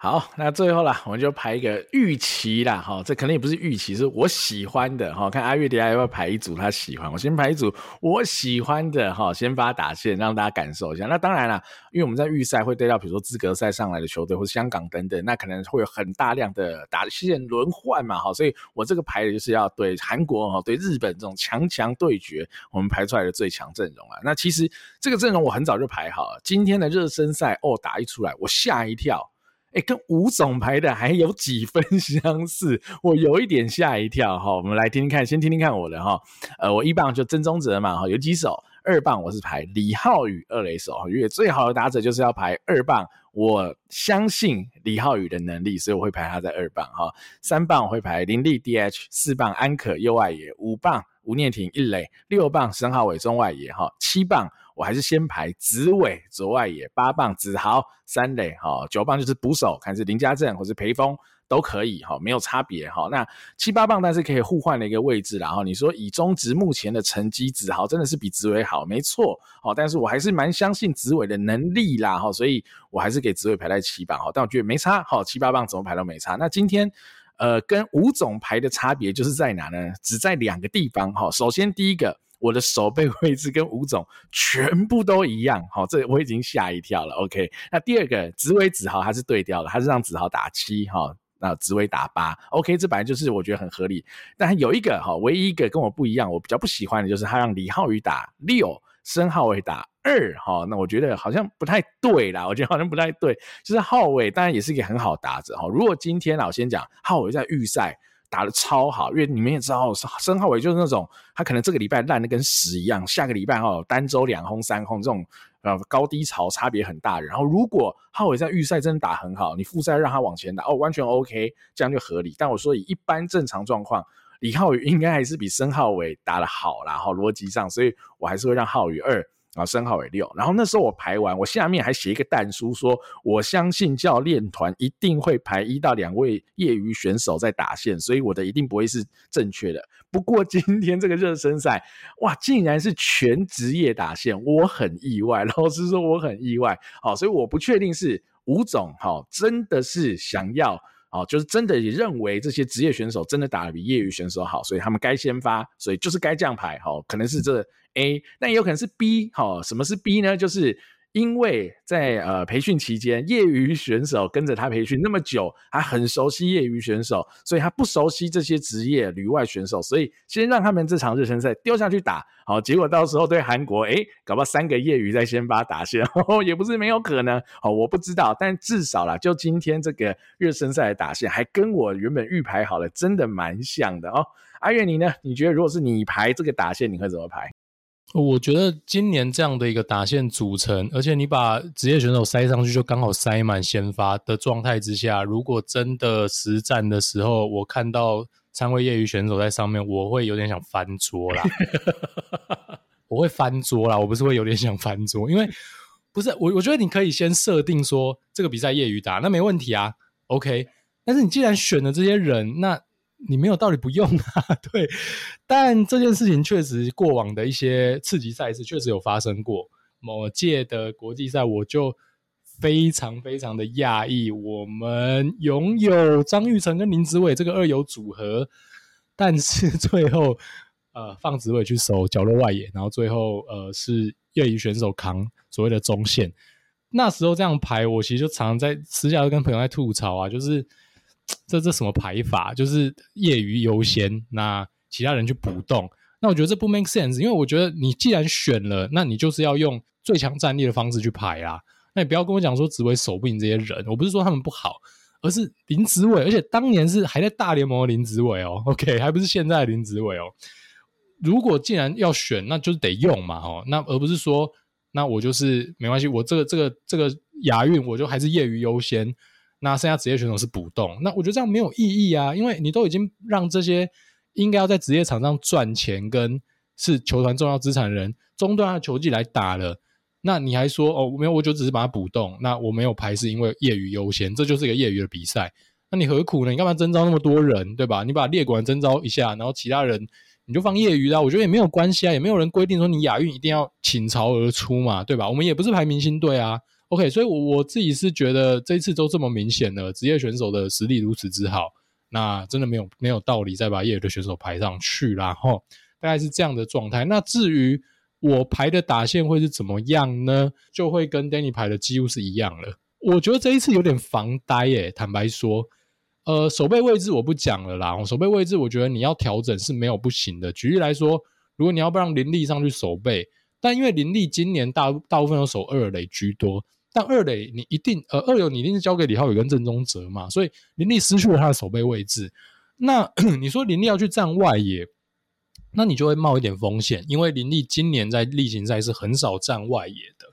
好，那最后啦，我们就排一个预期啦，哈，这可能也不是预期，是我喜欢的哈。看阿月底下要不要排一组他喜欢，我先排一组我喜欢的哈，先发打线让大家感受一下。那当然啦，因为我们在预赛会对到比如说资格赛上来的球队或者香港等等，那可能会有很大量的打线轮换嘛，哈，所以我这个排的就是要对韩国哈，对日本这种强强对决，我们排出来的最强阵容啊。那其实这个阵容我很早就排好了，今天的热身赛哦打一出来，我吓一跳。哎，跟吴总排的还有几分相似，我有一点吓一跳哈。我们来听听看，先听听看我的哈。呃，我一棒就曾宗泽嘛哈，有几手。二棒我是排李浩宇二垒手，因为最好的打者就是要排二棒。我相信李浩宇的能力，所以我会排他在二棒哈。三棒我会排林立 DH，四棒安可右外野，五棒吴念婷一垒，六棒沈浩伟中外野哈，七棒。我还是先排子伟左外野，八棒子豪三垒，哈，九棒就是捕手，看是林家正或是裴峰都可以，哈，没有差别，哈。那七八棒但是可以互换的一个位置，然后你说以中职目前的成绩，子豪真的是比子伟好，没错，好，但是我还是蛮相信子伟的能力啦，哈，所以我还是给子伟排在七棒，哈，但我觉得没差，好，七八棒怎么排都没差。那今天，呃，跟吴总排的差别就是在哪呢？只在两个地方，哈，首先第一个。我的手背位置跟吴总全部都一样，好，这我已经吓一跳了。OK，那第二个子伟子豪他是对调的，他是让子豪打七，哈，那子伟打八。OK，这本来就是我觉得很合理。但有一个哈，唯一一个跟我不一样，我比较不喜欢的就是他让李浩宇打六，申浩伟打二，哈，那我觉得好像不太对啦，我觉得好像不太对。就是浩伟当然也是一个很好打者，哈，如果今天我先讲浩伟在预赛。打得超好，因为你们也知道，申浩伟就是那种他可能这个礼拜烂的跟屎一样，下个礼拜哈单周两轰三轰这种呃高低潮差别很大。然后如果浩伟在预赛真的打很好，你复赛让他往前打哦，完全 OK，这样就合理。但我说以一般正常状况，李浩宇应该还是比申浩伟打得好啦，哈，逻辑上，所以我还是会让浩宇二。然后申皓玮六，然后那时候我排完，我下面还写一个弹书，说我相信教练团一定会排一到两位业余选手在打线，所以我的一定不会是正确的。不过今天这个热身赛，哇，竟然是全职业打线，我很意外。老实说，我很意外。好，所以我不确定是吴总，好，真的是想要。哦，就是真的也认为这些职业选手真的打得比业余选手好，所以他们该先发，所以就是该这样排。好，可能是这 A，那也有可能是 B。好，什么是 B 呢？就是。因为在呃培训期间，业余选手跟着他培训那么久，他很熟悉业余选手，所以他不熟悉这些职业旅外选手，所以先让他们这场热身赛丢下去打，好，结果到时候对韩国，诶，搞不好三个业余在先发打线，也不是没有可能，好，我不知道，但至少啦，就今天这个热身赛的打线，还跟我原本预排好了真的蛮像的哦。阿月你呢？你觉得如果是你排这个打线，你会怎么排？我觉得今年这样的一个打线组成，而且你把职业选手塞上去，就刚好塞满先发的状态之下，如果真的实战的时候，我看到三位业余选手在上面，我会有点想翻桌啦。我会翻桌啦，我不是会有点想翻桌，因为不是我，我觉得你可以先设定说这个比赛业余打，那没问题啊，OK。但是你既然选了这些人，那你没有道理不用啊，对，但这件事情确实过往的一些刺激赛事确实有发生过。某届的国际赛，我就非常非常的讶异，我们拥有张玉成跟林子伟这个二游组合，但是最后呃放子伟去守角落外野，然后最后呃是业余选手扛所谓的中线。那时候这样排，我其实就常常在私下跟朋友在吐槽啊，就是。这这什么排法？就是业余优先，那其他人去补洞。那我觉得这不 make sense，因为我觉得你既然选了，那你就是要用最强战力的方式去排啦。那你不要跟我讲说子伟守不赢这些人，我不是说他们不好，而是林子伟，而且当年是还在大联盟的林子伟哦，OK，还不是现在的林子伟哦。如果既然要选，那就是得用嘛，哦，那而不是说，那我就是没关系，我这个这个这个亚运我就还是业余优先。那剩下职业选手是补洞，那我觉得这样没有意义啊，因为你都已经让这些应该要在职业场上赚钱跟是球团重要资产的人中断他的球技来打了，那你还说哦没有，我就只是把它补洞，那我没有排是因为业余优先，这就是一个业余的比赛，那你何苦呢？你干嘛征召那么多人，对吧？你把列管征召一下，然后其他人你就放业余啊，我觉得也没有关系啊，也没有人规定说你亚运一定要倾巢而出嘛，对吧？我们也不是排明星队啊。OK，所以我我自己是觉得这一次都这么明显了，职业选手的实力如此之好，那真的没有没有道理再把业余的选手排上去啦。齁，大概是这样的状态。那至于我排的打线会是怎么样呢？就会跟 Danny 排的几乎是一样了。我觉得这一次有点防呆耶、欸，坦白说，呃，守备位置我不讲了啦。守备位置我觉得你要调整是没有不行的。举例来说，如果你要不让林立上去守备，但因为林立今年大大部分都守二垒居多。但二垒你一定呃二垒你一定是交给李浩宇跟郑宗哲嘛，所以林立失去了他的守备位置。那 你说林立要去站外野，那你就会冒一点风险，因为林立今年在例行赛是很少站外野的。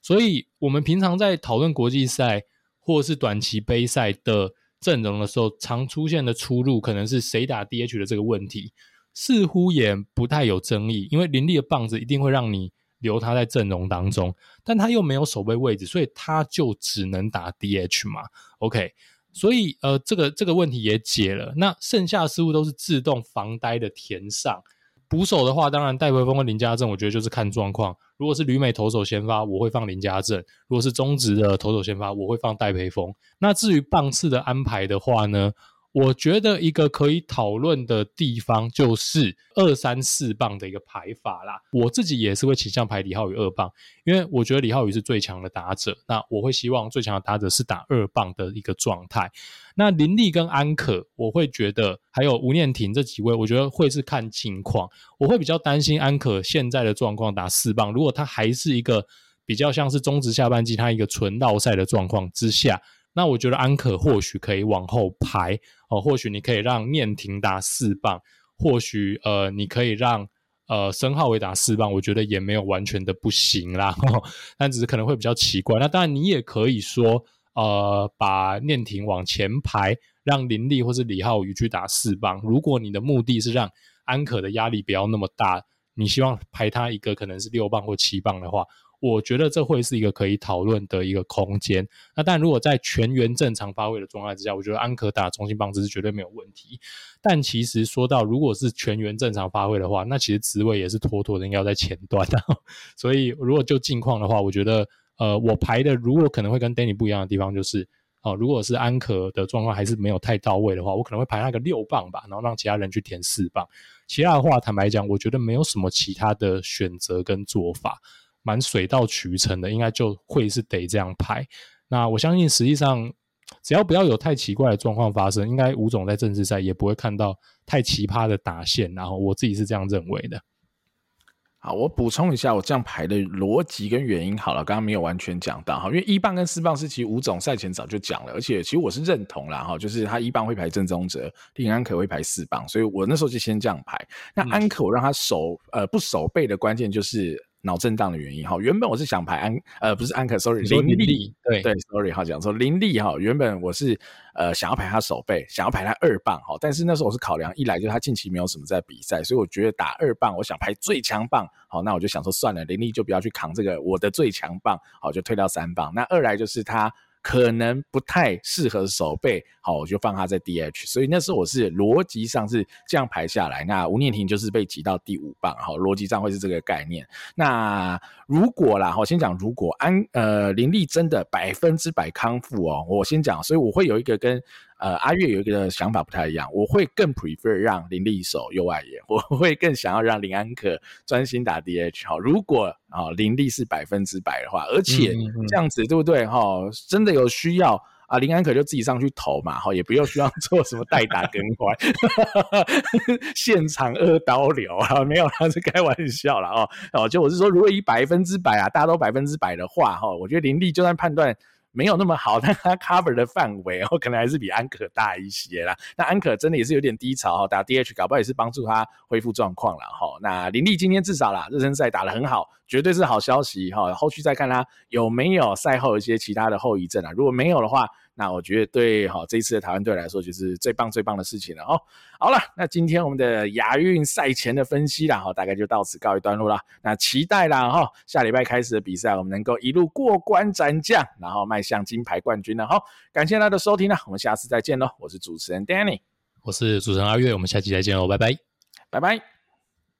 所以我们平常在讨论国际赛或是短期杯赛的阵容的时候，常出现的出入可能是谁打 DH 的这个问题，似乎也不太有争议，因为林立的棒子一定会让你。留他在阵容当中，但他又没有守备位置，所以他就只能打 DH 嘛。OK，所以呃，这个这个问题也解了。那剩下似乎都是自动防呆的填上。捕手的话，当然戴培峰跟林家正，我觉得就是看状况。如果是旅美投手先发，我会放林家正；如果是中职的投手先发，我会放戴培峰。那至于棒次的安排的话呢？我觉得一个可以讨论的地方就是二三四棒的一个排法啦。我自己也是会倾向排李浩宇二棒，因为我觉得李浩宇是最强的打者。那我会希望最强的打者是打二棒的一个状态。那林立跟安可，我会觉得还有吴念庭这几位，我觉得会是看情况。我会比较担心安可现在的状况打四棒，如果他还是一个比较像是中职下半季他一个纯绕赛的状况之下。那我觉得安可或许可以往后排哦，或许你可以让念婷打四棒，或许呃你可以让呃申皓玮打四棒，我觉得也没有完全的不行啦，但只是可能会比较奇怪。那当然你也可以说呃把念婷往前排，让林立或是李浩宇去打四棒。如果你的目的是让安可的压力不要那么大，你希望排他一个可能是六棒或七棒的话。我觉得这会是一个可以讨论的一个空间。那但如果在全员正常发挥的状态之下，我觉得安可打中心棒子是绝对没有问题。但其实说到如果是全员正常发挥的话，那其实职位也是妥妥的应该要在前端的。所以如果就近况的话，我觉得呃，我排的如果可能会跟 Danny 不一样的地方就是，哦、如果是安可的状况还是没有太到位的话，我可能会排那个六棒吧，然后让其他人去填四棒。其他的话，坦白讲，我觉得没有什么其他的选择跟做法。蛮水到渠成的，应该就会是得这样排。那我相信，实际上只要不要有太奇怪的状况发生，应该吴总在正式赛也不会看到太奇葩的打线。然后我自己是这样认为的。好，我补充一下我这样排的逻辑跟原因。好了，刚刚没有完全讲到哈，因为一棒跟四棒是其实吴总赛前早就讲了，而且其实我是认同啦哈，就是他一棒会排郑宗哲，林安可会排四棒，所以我那时候就先这样排。那安可我让他守呃不守备的关键就是。脑震荡的原因哈，原本我是想排安呃不是安可，sorry 林立，对对，sorry 哈讲说林立哈，原本我是呃想要排他手背，想要排他二棒哈，但是那时候我是考量一来就是他近期没有什么在比赛，所以我觉得打二棒我想排最强棒，好，那我就想说算了，林立就不要去扛这个我的最强棒，好，就退到三棒。那二来就是他。可能不太适合守备，好，我就放他在 DH。所以那时候我是逻辑上是这样排下来。那吴念婷就是被挤到第五棒，好，逻辑上会是这个概念。那如果啦，我先讲，如果安呃林立真的百分之百康复哦，我先讲，所以我会有一个跟。呃，阿月有一个想法不太一样，我会更 prefer 让林立守右外野，我会更想要让林安可专心打 DH。好，如果啊林立是百分之百的话，而且这样子对不对？哈，真的有需要啊，林安可就自己上去投嘛，哈，也不用需要 做什么代打更换，现场二刀流啊，没有，他是开玩笑了哦。哦，就我是说，如果以百分之百啊，大家都百分之百的话，哈，我觉得林立就算判断。没有那么好，但他 cover 的范围哦，可能还是比安可大一些啦。那安可真的也是有点低潮哈，打 DH 搞不好也是帮助他恢复状况了哈。那林立今天至少啦，热身赛打得很好，绝对是好消息哈。后续再看他有没有赛后一些其他的后遗症啊，如果没有的话。那我觉得对哈，这一次的台湾队来说就是最棒最棒的事情了哦。好了，那今天我们的亚运赛前的分析啦，哈，大概就到此告一段落了。那期待啦哈，下礼拜开始的比赛，我们能够一路过关斩将，然后迈向金牌冠军了哈。感谢大家的收听呢，我们下次再见喽。我是主持人 Danny，我是主持人阿月，我们下期再见喽，拜拜，拜拜。